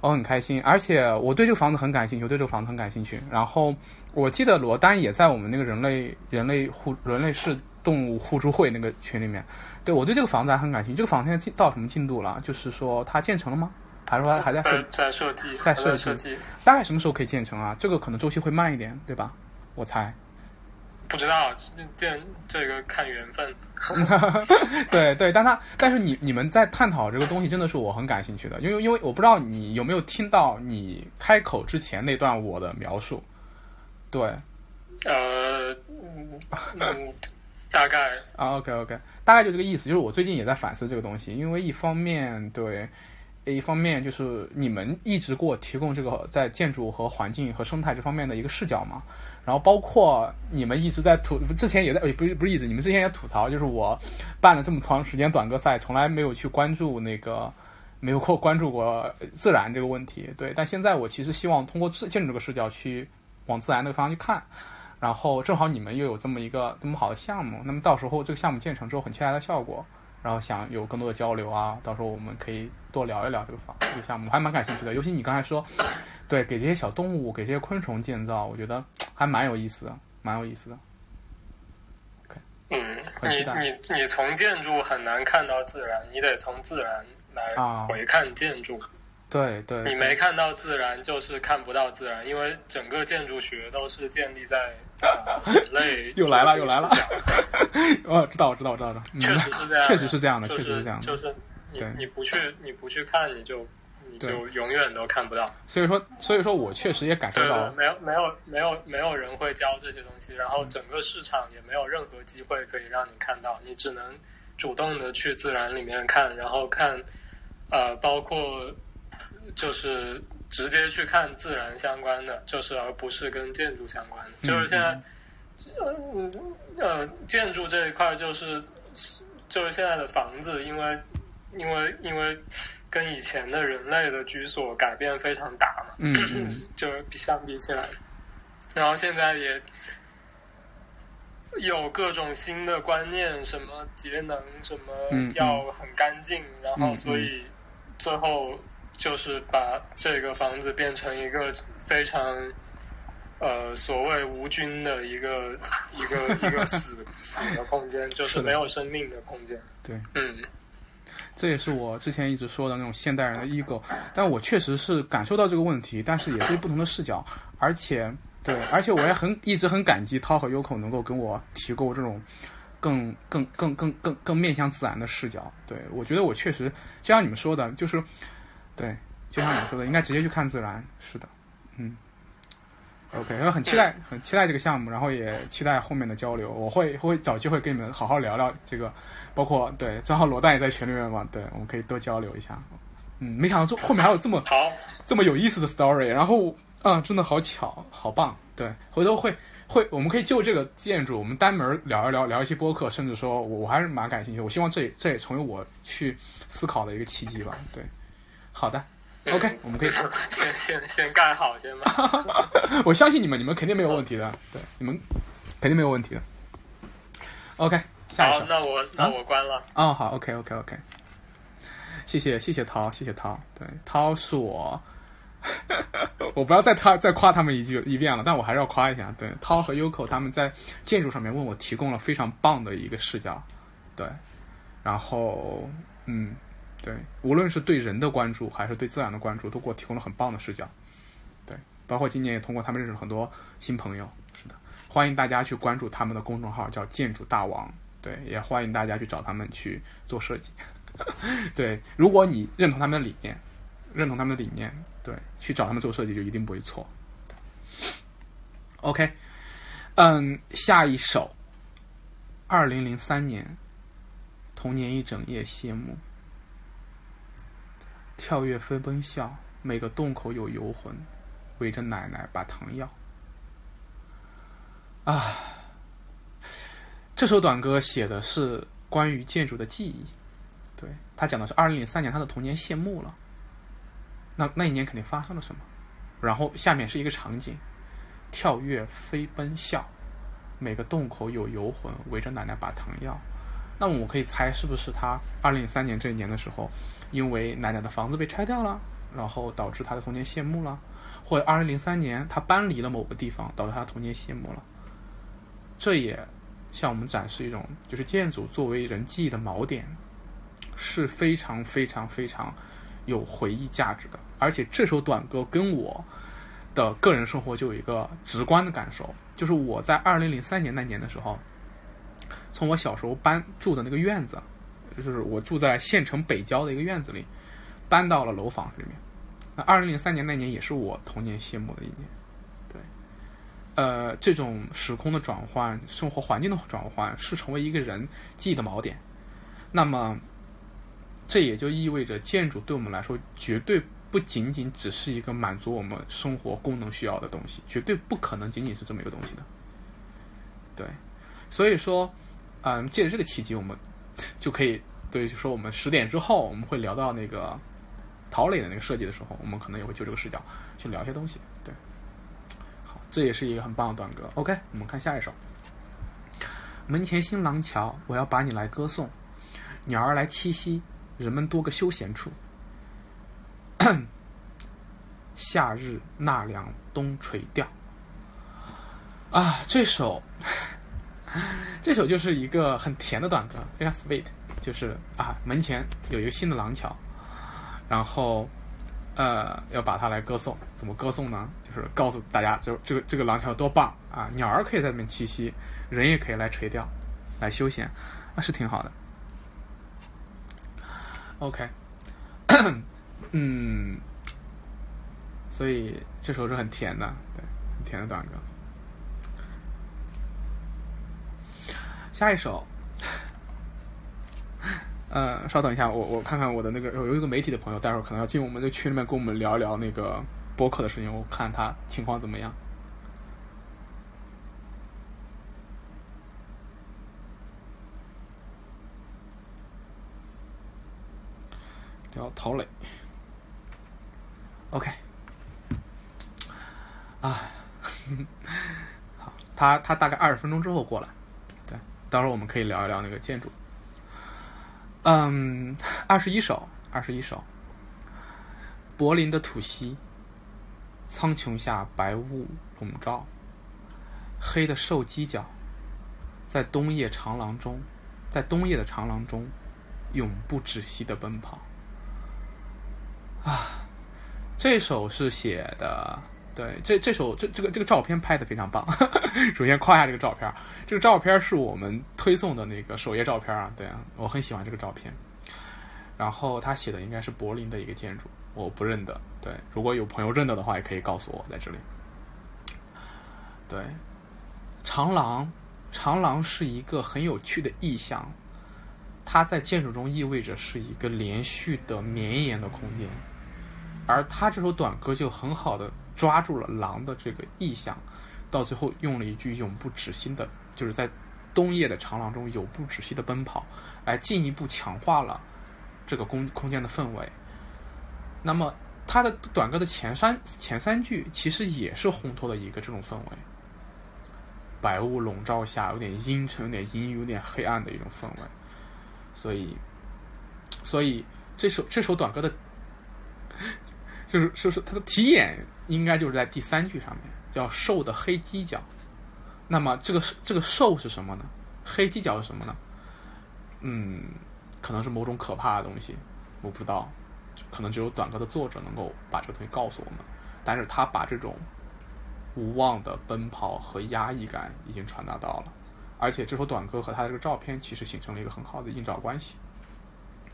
我很开心，而且我对这个房子很感兴趣，我对这个房子很感兴趣。然后我记得罗丹也在我们那个人类人类互人类是动物互助会那个群里面。对我对这个房子还很感兴趣。这个房子现在进到什么进度了？就是说它建成了吗？还是说还在设在设计？在设计。大概什么时候可以建成啊？这个可能周期会慢一点，对吧？我猜。不知道，这这个看缘分。对对，但他但是你你们在探讨这个东西，真的是我很感兴趣的，因为因为我不知道你有没有听到你开口之前那段我的描述。对，呃，大概啊，OK OK，大概就这个意思。就是我最近也在反思这个东西，因为一方面对，一方面就是你们一直给我提供这个在建筑和环境和生态这方面的一个视角嘛。然后包括你们一直在吐，之前也在，不是不是一直，你们之前也吐槽，就是我办了这么长时间短歌赛，从来没有去关注那个没有过关注过自然这个问题。对，但现在我其实希望通过自建筑这个视角去往自然那个方向去看。然后正好你们又有这么一个这么好的项目，那么到时候这个项目建成之后，很期待的效果。然后想有更多的交流啊，到时候我们可以多聊一聊这个房这个项目，我还蛮感兴趣的。尤其你刚才说，对，给这些小动物，给这些昆虫建造，我觉得还蛮有意思的，蛮有意思的。嗯，你你你从建筑很难看到自然，你得从自然来回看建筑。对对，你没看到自然，就是看不到自然，因为整个建筑学都是建立在 人类又来了又来了。哦，知道我知道我知道确实是这样，确实是这样的，确实是这样的。就是你你不去你不去看，你就你就永远都看不到。所以说所以说我确实也感受到，没有没有没有没有人会教这些东西，然后整个市场也没有任何机会可以让你看到，你只能主动的去自然里面看，然后看呃包括。就是直接去看自然相关的，就是而不是跟建筑相关的。就是现在，呃呃，建筑这一块就是就是现在的房子，因为因为因为跟以前的人类的居所改变非常大嘛，嗯，就相比起来，然后现在也有各种新的观念，什么节能，什么要很干净，然后所以最后。就是把这个房子变成一个非常，呃，所谓无菌的一个一个一个死 死的空间，就是没有生命的空间。对，嗯，这也是我之前一直说的那种现代人的 ego，但我确实是感受到这个问题，但是也是不同的视角，而且对，而且我也很一直很感激涛和优酷能够跟我提供这种更更更更更更面向自然的视角。对我觉得我确实就像你们说的，就是。对，就像你说的，应该直接去看自然。是的，嗯，OK，然后很期待，很期待这个项目，然后也期待后面的交流。我会会找机会跟你们好好聊聊这个，包括对，正好罗丹也在群里面嘛，对，我们可以多交流一下。嗯，没想到这后面还有这么好 这么有意思的 story，然后啊，真的好巧，好棒。对，回头会会，我们可以就这个建筑，我们单门聊一聊，聊一些播客，甚至说我我还是蛮感兴趣。我希望这这也成为我去思考的一个契机吧。对。好的，OK，我们可以 先先先盖好先吧。我相信你们，你们肯定没有问题的。对，你们肯定没有问题的。OK，下一首。好，那我那我关了。哦，好，OK，OK，OK。谢谢谢谢涛，谢谢涛。对，涛是我，我不要再他再夸他们一句一遍了，但我还是要夸一下。对，涛和 Uko 他们在建筑上面为我提供了非常棒的一个视角。对，然后嗯。对，无论是对人的关注，还是对自然的关注，都给我提供了很棒的视角。对，包括今年也通过他们认识了很多新朋友。是的，欢迎大家去关注他们的公众号，叫“建筑大王”。对，也欢迎大家去找他们去做设计。对，如果你认同他们的理念，认同他们的理念，对，去找他们做设计就一定不会错。OK，嗯，下一首，二零零三年，童年一整夜谢幕。跳跃飞奔笑，每个洞口有游魂，围着奶奶把糖要。啊，这首短歌写的是关于建筑的记忆，对他讲的是二零零三年他的童年谢幕了。那那一年肯定发生了什么？然后下面是一个场景：跳跃飞奔笑，每个洞口有游魂，围着奶奶把糖要。那么我可以猜，是不是他二零零三年这一年的时候？因为奶奶的房子被拆掉了，然后导致他的童年谢幕了，或者二零零三年他搬离了某个地方，导致他童年谢幕了。这也向我们展示一种，就是建筑作为人记忆的锚点，是非常非常非常有回忆价值的。而且这首短歌跟我的个人生活就有一个直观的感受，就是我在二零零三年那年的时候，从我小时候搬住的那个院子。就是我住在县城北郊的一个院子里，搬到了楼房里面。那二零零三年那年也是我童年谢幕的一年，对。呃，这种时空的转换、生活环境的转换，是成为一个人记忆的锚点。那么，这也就意味着建筑对我们来说，绝对不仅仅只是一个满足我们生活功能需要的东西，绝对不可能仅仅是这么一个东西的。对，所以说，嗯，借着这个契机，我们。就可以对，就说我们十点之后我们会聊到那个陶磊的那个设计的时候，我们可能也会就这个视角去聊一些东西。对，好，这也是一个很棒的短歌。OK，我们看下一首。门前新廊桥，我要把你来歌颂。鸟儿来栖息，人们多个休闲处。夏日纳凉冬垂钓。啊，这首，这首就是一个很甜的短歌，非常 sweet。就是啊，门前有一个新的廊桥，然后，呃，要把它来歌颂。怎么歌颂呢？就是告诉大家，就这个这个廊桥多棒啊！鸟儿可以在里面栖息，人也可以来垂钓，来休闲，那是挺好的。OK，嗯，所以这首是很甜的，对，很甜的短歌。下一首。呃，稍等一下，我我看看我的那个有一个媒体的朋友，待会儿可能要进我们的群里面跟我们聊一聊那个播客的事情，我看他情况怎么样。聊陶磊，OK，啊，好，他他大概二十分钟之后过来，到时候我们可以聊一聊那个建筑。嗯，二十一首，二十一首。柏林的土溪，苍穹下白雾笼罩，黑的瘦犄角，在冬夜长廊中，在冬夜的长廊中，永不止息的奔跑。啊，这首是写的。对，这这首这这个这个照片拍的非常棒。首先夸一下这个照片，这个照片是我们推送的那个首页照片啊。对啊，我很喜欢这个照片。然后他写的应该是柏林的一个建筑，我不认得。对，如果有朋友认得的话，也可以告诉我在这里。对，长廊，长廊是一个很有趣的意象，它在建筑中意味着是一个连续的绵延的空间，而他这首短歌就很好的。抓住了狼的这个意象，到最后用了一句永不止息的，就是在冬夜的长廊中永不止息的奔跑，来进一步强化了这个空空间的氛围。那么，他的短歌的前三前三句其实也是烘托了一个这种氛围，白雾笼罩下，有点阴沉、有点阴、有点黑暗的一种氛围。所以，所以这首这首短歌的，就是就是它的题眼。应该就是在第三句上面，叫“兽的黑犄角”。那么，这个这个兽是什么呢？黑犄角是什么呢？嗯，可能是某种可怕的东西，我不知道。可能只有短歌的作者能够把这个东西告诉我们。但是他把这种无望的奔跑和压抑感已经传达到了，而且这首短歌和他的这个照片其实形成了一个很好的映照关系。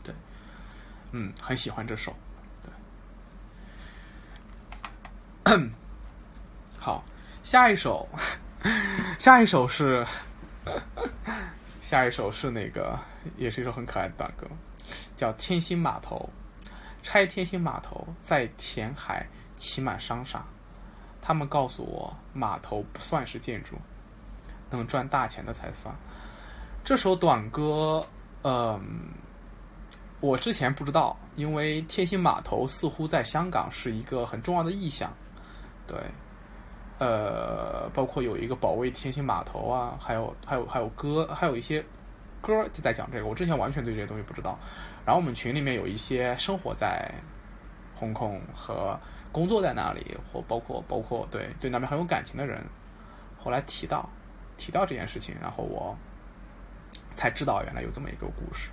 对，嗯，很喜欢这首。好，下一首，下一首是，下一首是那个，也是一首很可爱的短歌，叫《天星码头》。拆天星码头，在填海骑满商厦。他们告诉我，码头不算是建筑，能赚大钱的才算。这首短歌，嗯，我之前不知道，因为天星码头似乎在香港是一个很重要的意象。对，呃，包括有一个保卫天星码头啊，还有还有还有歌，还有一些歌就在讲这个。我之前完全对这些东西不知道。然后我们群里面有一些生活在红控和工作在那里，或包括包括对对那边很有感情的人，后来提到提到这件事情，然后我才知道原来有这么一个故事。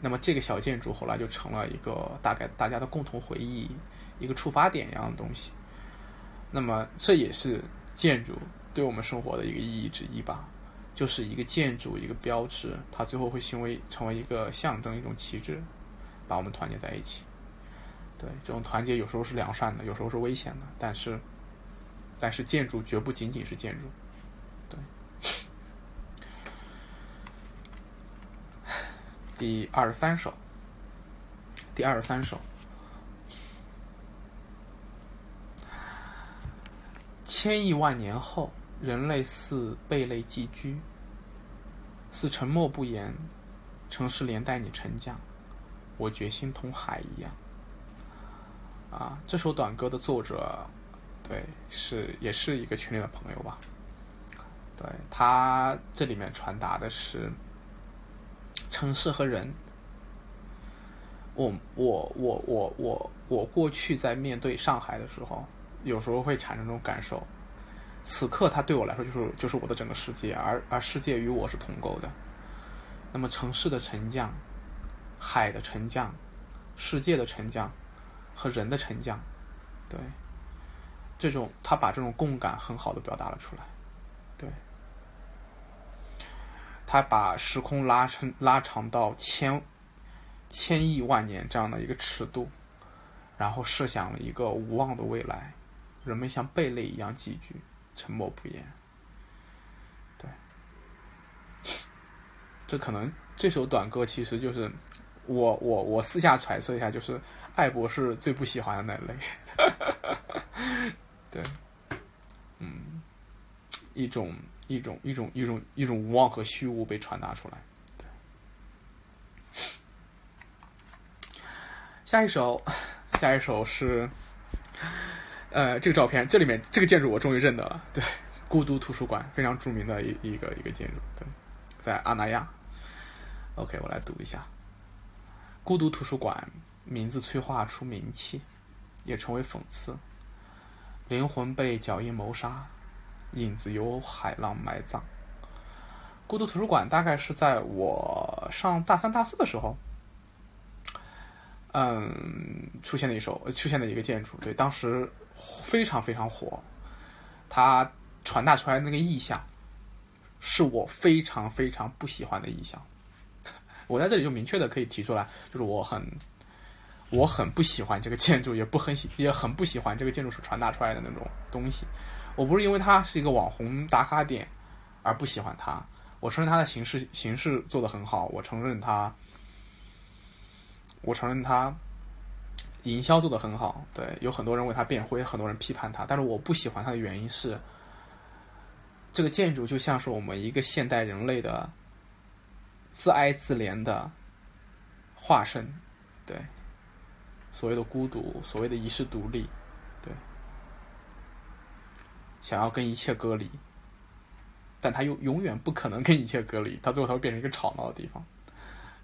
那么这个小建筑后来就成了一个大概大家的共同回忆，一个触发点一样的东西。那么，这也是建筑对我们生活的一个意义之一吧，就是一个建筑，一个标志，它最后会行为成为一个象征，一种旗帜，把我们团结在一起。对，这种团结有时候是良善的，有时候是危险的，但是，但是建筑绝不仅仅是建筑。对，第二十三首，第二十三首。千亿万年后，人类似贝类寄居，似沉默不言。城市连带你沉降，我决心同海一样。啊，这首短歌的作者，对，是也是一个群里的朋友吧。对他这里面传达的是城市和人。我我我我我我过去在面对上海的时候，有时候会产生这种感受。此刻，它对我来说就是就是我的整个世界，而而世界与我是同构的。那么，城市的沉降、海的沉降、世界的沉降和人的沉降，对，这种他把这种共感很好的表达了出来。对，他把时空拉伸拉长到千千亿万年这样的一个尺度，然后设想了一个无望的未来，人们像贝类一样寄居。沉默不言，对，这可能这首短歌其实就是我我我私下揣测一下，就是艾博士最不喜欢的那类，对，嗯，一种一种一种一种一种无望和虚无被传达出来，对。下一首，下一首是。呃，这个照片，这里面这个建筑我终于认得了，对，孤独图书馆非常著名的一一个一个建筑，对，在阿那亚。OK，我来读一下，孤独图书馆名字催化出名气，也成为讽刺。灵魂被脚印谋杀，影子由海浪埋葬。孤独图书馆大概是在我上大三大四的时候。嗯，出现的一首，出现的一个建筑，对，当时非常非常火。它传达出来那个意象，是我非常非常不喜欢的意象。我在这里就明确的可以提出来，就是我很我很不喜欢这个建筑，也不很喜，也很不喜欢这个建筑所传达出来的那种东西。我不是因为它是一个网红打卡点而不喜欢它，我承认它的形式形式做的很好，我承认它。我承认它营销做的很好，对，有很多人为他辩护，很多人批判他，但是我不喜欢他的原因是，这个建筑就像是我们一个现代人类的自哀自怜的化身，对，所谓的孤独，所谓的遗世独立，对，想要跟一切隔离，但他又永远不可能跟一切隔离，他最后他会变成一个吵闹的地方。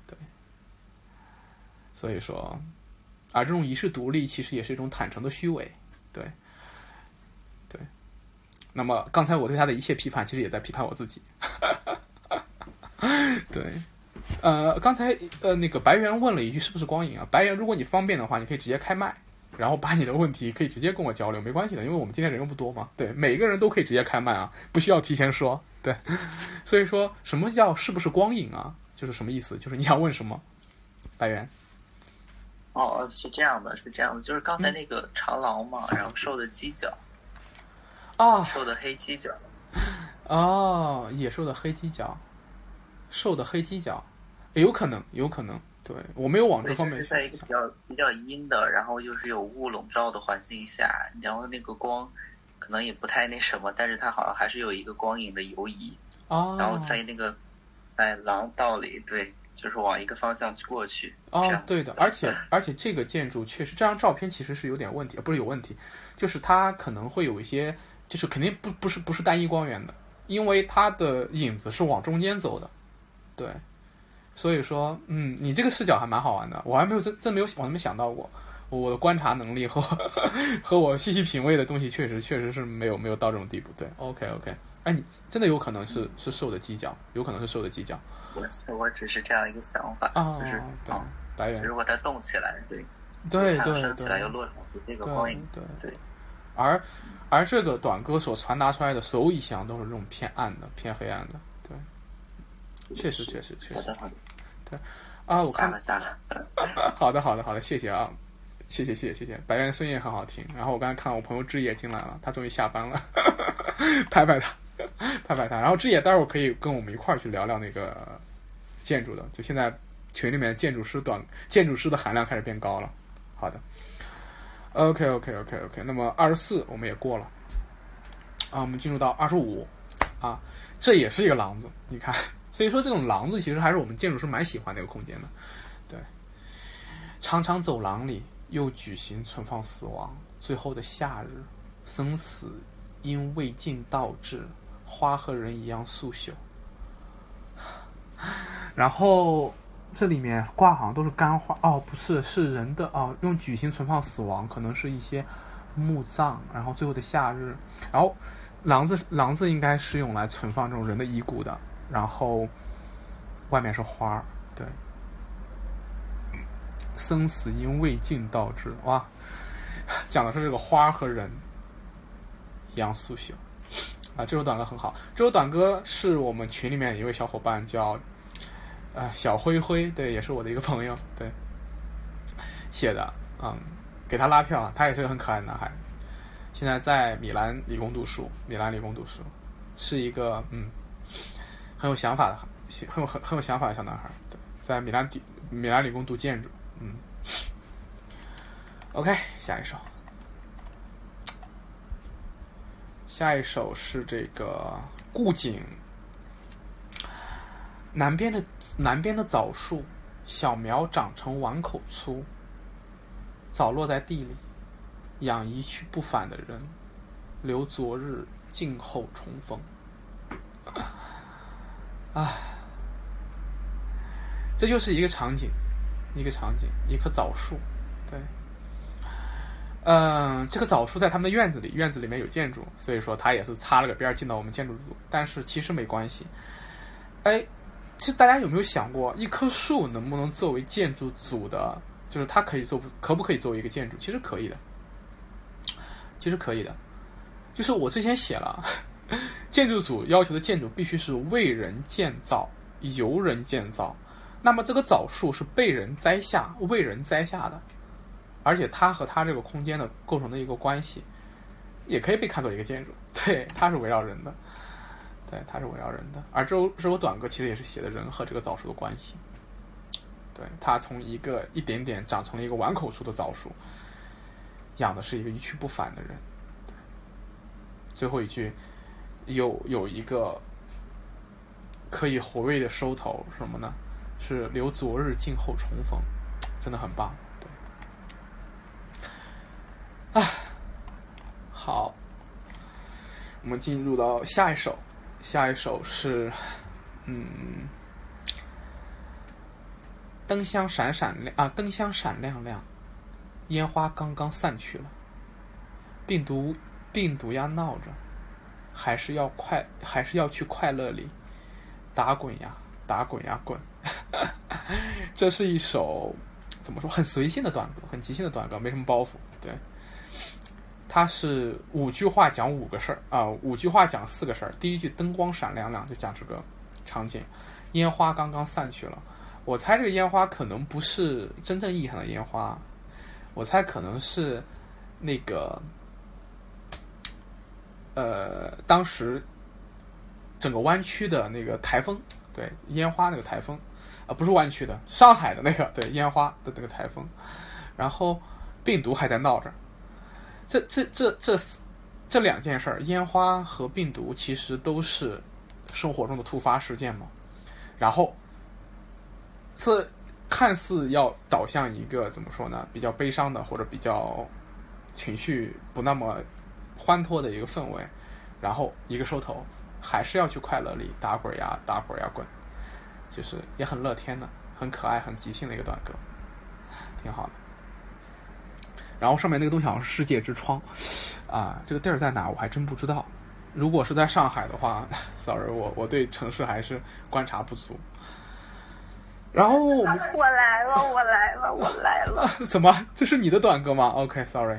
对所以说，而这种遗世独立其实也是一种坦诚的虚伪，对，对。那么刚才我对他的一切批判，其实也在批判我自己。对，呃，刚才呃那个白猿问了一句是不是光影啊？白猿，如果你方便的话，你可以直接开麦，然后把你的问题可以直接跟我交流，没关系的，因为我们今天人又不多嘛。对，每个人都可以直接开麦啊，不需要提前说。对，所以说什么叫是不是光影啊？就是什么意思？就是你想问什么，白猿？哦，是这样的，是这样的，就是刚才那个长廊嘛，然后瘦的犄角，啊，瘦的黑犄角，哦，野兽的黑犄角，瘦的黑犄角，有可能，有可能，对我没有往这方面是在一个比较。比较阴的，然后又是有雾笼罩的环境下，然后那个光可能也不太那什么，但是它好像还是有一个光影的游移，哦，然后在那个哎廊道里，对。就是往一个方向过去哦，对的，而且 而且这个建筑确实，这张照片其实是有点问题，不是有问题，就是它可能会有一些，就是肯定不不是不是单一光源的，因为它的影子是往中间走的，对，所以说，嗯，你这个视角还蛮好玩的，我还没有真真没有往那边想到过，我的观察能力和 和我细细品味的东西，确实确实是没有没有到这种地步，对，OK OK，哎，你真的有可能是是瘦的犄角，有可能是瘦的犄角。我我只是这样一个想法，就是啊，白猿，如果它动起来，对，对对升起来又落下去，这个光影，对对。而而这个短歌所传达出来的所有意象都是这种偏暗的、偏黑暗的，对，确实确实确实。对啊，我看了下了。好的好的好的，谢谢啊，谢谢谢谢谢谢，白猿声音也很好听。然后我刚才看到我朋友志野进来了，他终于下班了，拍拍他。拍拍他，然后志野待会儿可以跟我们一块儿去聊聊那个建筑的。就现在群里面建筑师短建筑师的含量开始变高了。好的，OK OK OK OK。那么二十四我们也过了啊，我们进入到二十五啊，这也是一个廊子。你看，所以说这种廊子其实还是我们建筑师蛮喜欢的一个空间的。对，长长走廊里又举行存放死亡，最后的夏日，生死因未尽倒置，花和人一样速朽。然后这里面挂好像都是干花哦，不是，是人的哦，用矩形存放死亡，可能是一些墓葬，然后最后的夏日，然后廊子廊子应该是用来存放这种人的遗骨的，然后外面是花儿，对。生死因未尽导致，哇，讲的是这个花和人一样速朽啊！这首短歌很好，这首短歌是我们群里面一位小伙伴叫呃小灰灰，对，也是我的一个朋友，对写的，嗯，给他拉票，他也是个很可爱的男孩，现在在米兰理工读书，米兰理工读书，是一个嗯很有想法的，很有很很有想法的小男孩，对，在米兰底米兰理工读建筑。嗯，OK，下一首，下一首是这个顾景。南边的南边的枣树，小苗长成碗口粗，早落在地里，养一去不返的人，留昨日静候重逢。啊，这就是一个场景。一个场景，一棵枣树，嗯，这个枣树在他们的院子里，院子里面有建筑，所以说他也是擦了个边儿进到我们建筑组。但是其实没关系，哎，其实大家有没有想过，一棵树能不能作为建筑组的，就是它可以做，可不可以作为一个建筑？其实可以的，其实可以的，就是我之前写了，建筑组要求的建筑必须是为人建造，由人建造。那么这个枣树是被人栽下、为人栽下的，而且它和它这个空间的构成的一个关系，也可以被看作一个建筑。对，它是围绕人的，对，它是围绕人的。而这首这首短歌其实也是写的人和这个枣树的关系。对，它从一个一点点长成了一个碗口粗的枣树，养的是一个一去不返的人。最后一句有有一个可以回味的收头，什么呢？是留昨日静候重逢，真的很棒。啊，好，我们进入到下一首，下一首是，嗯，灯香闪闪亮啊，灯香闪亮亮，烟花刚刚散去了，病毒病毒呀闹着，还是要快，还是要去快乐里打滚呀，打滚呀滚。这是一首怎么说很随性的短歌，很即兴的短歌，没什么包袱。对，它是五句话讲五个事儿啊，五句话讲四个事儿。第一句灯光闪亮亮，就讲这个场景，烟花刚刚散去了。我猜这个烟花可能不是真正意义上的烟花，我猜可能是那个呃，当时整个湾区的那个台风，对，烟花那个台风。啊，不是湾区的，上海的那个对烟花的那个台风，然后病毒还在闹着，这这这这这两件事儿，烟花和病毒其实都是生活中的突发事件嘛。然后这看似要导向一个怎么说呢，比较悲伤的或者比较情绪不那么欢脱的一个氛围，然后一个收头，还是要去快乐里打滚呀，打滚呀，滚。就是也很乐天的，很可爱、很即兴的一个短歌，挺好的。然后上面那个东西好像是世界之窗，啊，这个地儿在哪我还真不知道。如果是在上海的话，sorry，我我对城市还是观察不足。然后我们我来了，我来了，我来了。什么？这是你的短歌吗？OK，sorry。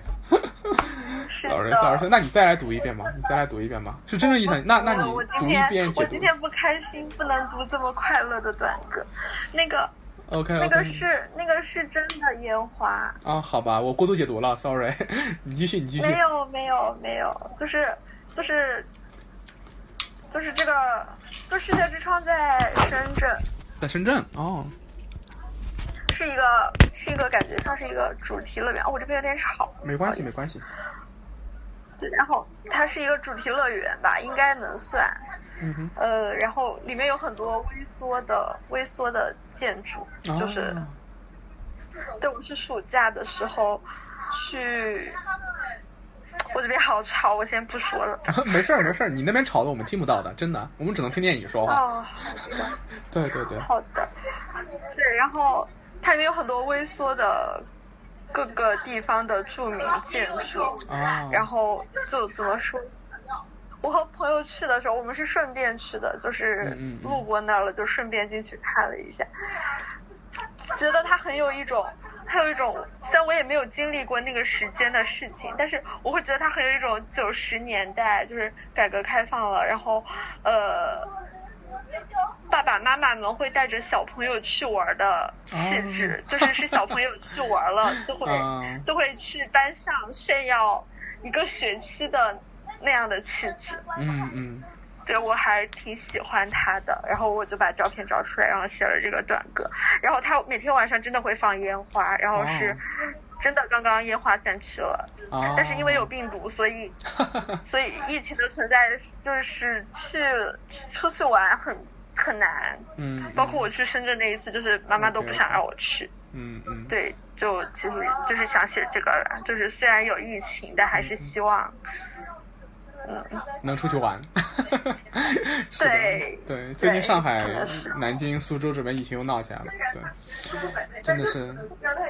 Sorry，Sorry，那你再来读一遍吧，你再来读一遍吧，是真正意义上，那那你读一遍我今天不开心，不能读这么快乐的短歌。那个，OK，那个是那个是真的烟花。啊，好吧，我过度解读了，Sorry，你继续，你继续。没有，没有，没有，就是就是就是这个，就世界之窗在深圳，在深圳哦，是一个是一个感觉像是一个主题乐园。哦，我这边有点吵，没关系，没关系。对，然后它是一个主题乐园吧，应该能算。呃，然后里面有很多微缩的、微缩的建筑，就是对，我是暑假的时候去。我这边好吵，我先不说了。没事儿，没事儿，你那边吵的我们听不到的，真的，我们只能听见你说话。哦，对对对。好的。对，然后它里面有很多微缩的各个地方的著名建筑。啊。然后就怎么说？我和朋友去的时候，我们是顺便去的，就是路过那儿了，就顺便进去看了一下，觉得它很有一种。还有一种，虽然我也没有经历过那个时间的事情，但是我会觉得它很有一种九十年代，就是改革开放了，然后呃，爸爸妈妈们会带着小朋友去玩的气质，就是是小朋友去玩了，就会就会去班上炫耀一个学期的那样的气质。嗯嗯。对，我还挺喜欢他的，然后我就把照片找出来，然后写了这个短歌。然后他每天晚上真的会放烟花，然后是真的刚刚烟花散去了，但是因为有病毒，所以 所以疫情的存在就是去出去玩很很难。嗯。包括我去深圳那一次，就是妈妈都不想让我去。嗯嗯。对，就其实就是想写这个了，就是虽然有疫情，但还是希望。能出去玩，对对，最近上海、南京、苏州这边疫情又闹起来了，对，真的是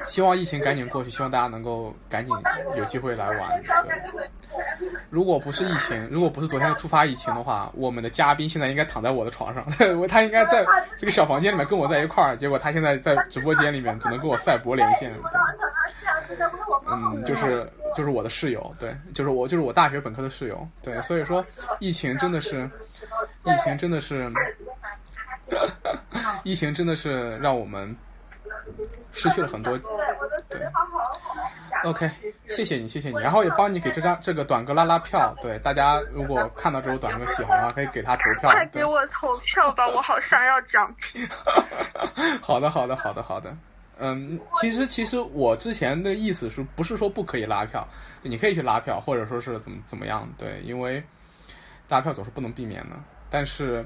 希望疫情赶紧过去，希望大家能够赶紧有机会来玩。对，如果不是疫情，如果不是昨天的突发疫情的话，我们的嘉宾现在应该躺在我的床上，他应该在这个小房间里面跟我在一块儿，结果他现在在直播间里面只能跟我赛博连线。嗯，就是就是我的室友，对，就是我就是我大学本科的室友，对，所以说疫情真的是，疫情真的是，疫情真的是让我们失去了很多，对，OK，谢谢你，谢谢你，然后也帮你给这张这个短歌拉拉票，对，大家如果看到这首短歌喜欢的话，可以给他投票，快给我投票吧，我好想要奖品。好的，好的，好的，好的。嗯，其实其实我之前的意思是不是说不可以拉票？你可以去拉票，或者说是怎么怎么样？对，因为拉票总是不能避免的。但是，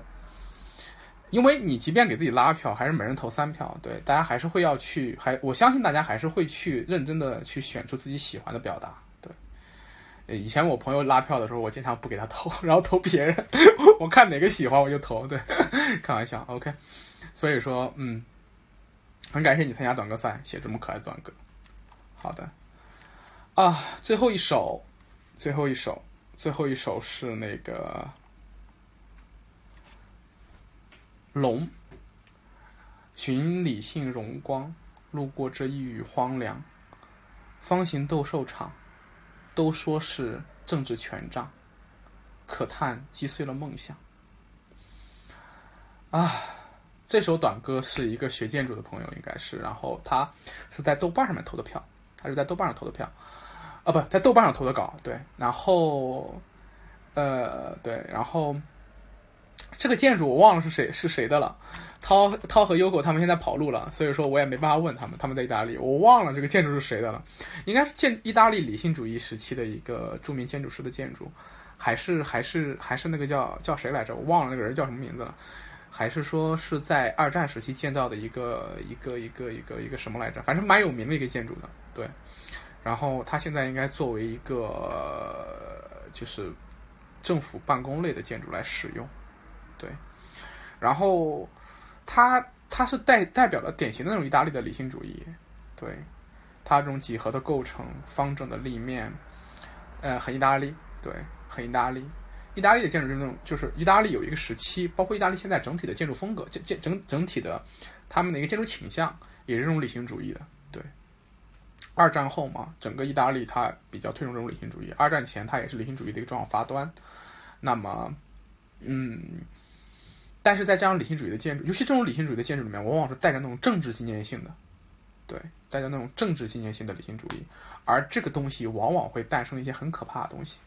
因为你即便给自己拉票，还是每人投三票，对，大家还是会要去，还我相信大家还是会去认真的去选出自己喜欢的表达。对，以前我朋友拉票的时候，我经常不给他投，然后投别人，我看哪个喜欢我就投。对，开玩笑，OK。所以说，嗯。很感谢你参加短歌赛，写这么可爱的短歌。好的，啊，最后一首，最后一首，最后一首是那个龙。寻理性荣光，路过这一隅荒凉，方形斗兽场，都说是政治权杖，可叹击碎了梦想。啊。这首短歌是一个学建筑的朋友，应该是，然后他是在豆瓣上面投的票，他是在豆瓣上投的票，啊，不在豆瓣上投的稿，对，然后，呃，对，然后这个建筑我忘了是谁是谁的了，涛涛和优狗他们现在跑路了，所以说我也没办法问他们，他们在意大利，我忘了这个建筑是谁的了，应该是建意大利理性主义时期的一个著名建筑师的建筑，还是还是还是那个叫叫谁来着，我忘了那个人叫什么名字了。还是说是在二战时期建造的一个一个一个一个一个什么来着？反正蛮有名的一个建筑的，对。然后它现在应该作为一个就是政府办公类的建筑来使用，对。然后它它是代代表了典型的那种意大利的理性主义，对。它这种几何的构成、方正的立面，呃，很意大利，对，很意大利。意大利的建筑是那种，就是意大利有一个时期，包括意大利现在整体的建筑风格，建建整整体的他们的一个建筑倾向，也是这种理性主义的。对，二战后嘛，整个意大利它比较推崇这种理性主义，二战前它也是理性主义的一个重要发端。那么，嗯，但是在这样理性主义的建筑，尤其这种理性主义的建筑里面，往往是带着那种政治纪念性的，对，带着那种政治纪念性的理性主义，而这个东西往往会诞生一些很可怕的东西。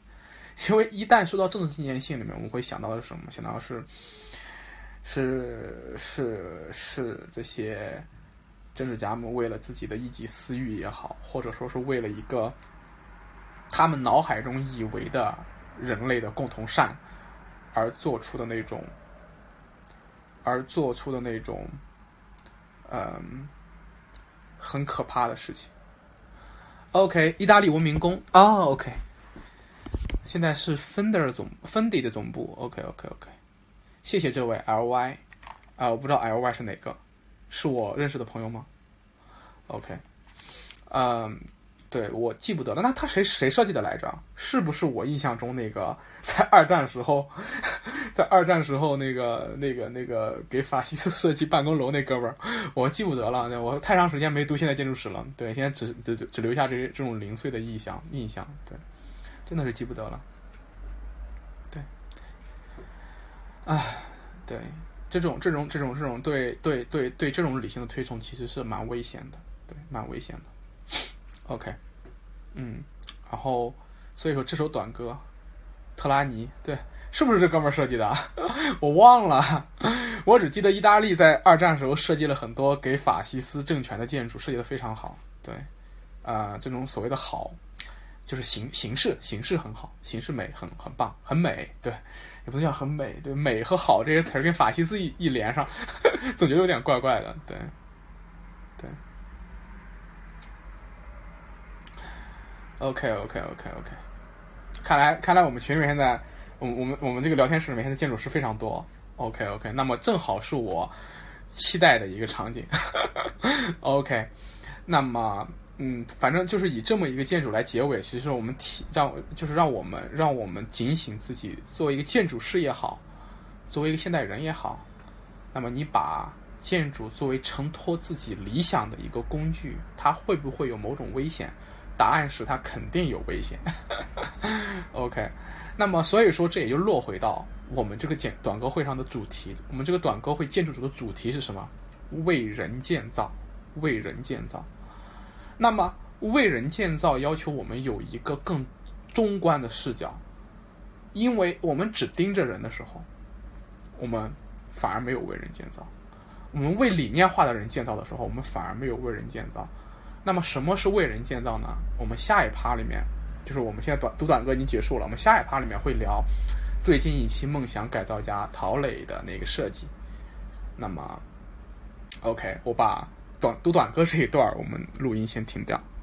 因为一旦说到政治纪念性里面，我们会想到的是什么？想到是，是是是这些政治家们为了自己的一己私欲也好，或者说是为了一个他们脑海中以为的人类的共同善而做出的那种，而做出的那种，嗯，很可怕的事情。OK，意大利文明宫啊，OK，现在是 Fender 总 Fendi 的总部。OK，OK，OK，谢谢这位 LY 啊，我不知道 LY 是哪个，是我认识的朋友吗？OK，嗯。对，我记不得了。那他谁谁设计的来着？是不是我印象中那个 在二战时候，在二战时候那个那个那个给法西斯设计办公楼那哥们儿？我记不得了。我太长时间没读现代建筑史了。对，现在只只只留下这这种零碎的印象印象。对，真的是记不得了。对，唉，对，这种这种这种这种对对对对这种理性的推崇其实是蛮危险的。对，蛮危险的。OK，嗯，然后所以说这首短歌，特拉尼对，是不是这哥们儿设计的？我忘了，我只记得意大利在二战时候设计了很多给法西斯政权的建筑，设计的非常好。对，啊，这种所谓的好，就是形形式形式很好，形式美很很棒，很美。对，也不能叫很美，对，美和好这些词儿跟法西斯一一连上，总觉得有点怪怪的。对，对。OK，OK，OK，OK，看来看来我们群里面现在，我我们我们这个聊天室里面现在建筑师非常多。OK，OK，那么正好是我期待的一个场景。OK，那么嗯，反正就是以这么一个建筑来结尾，其实我们提让就是让我们让我们警醒自己，作为一个建筑师也好，作为一个现代人也好，那么你把建筑作为承托自己理想的一个工具，它会不会有某种危险？答案是它肯定有危险。OK，那么所以说这也就落回到我们这个简短歌会上的主题。我们这个短歌会建筑组的主题是什么？为人建造，为人建造。那么为人建造要求我们有一个更中观的视角，因为我们只盯着人的时候，我们反而没有为人建造；我们为理念化的人建造的时候，我们反而没有为人建造。那么什么是为人建造呢？我们下一趴里面，就是我们现在短读短歌已经结束了，我们下一趴里面会聊最近一期梦想改造家陶磊的那个设计。那么，OK，我把短读短歌这一段我们录音先停掉。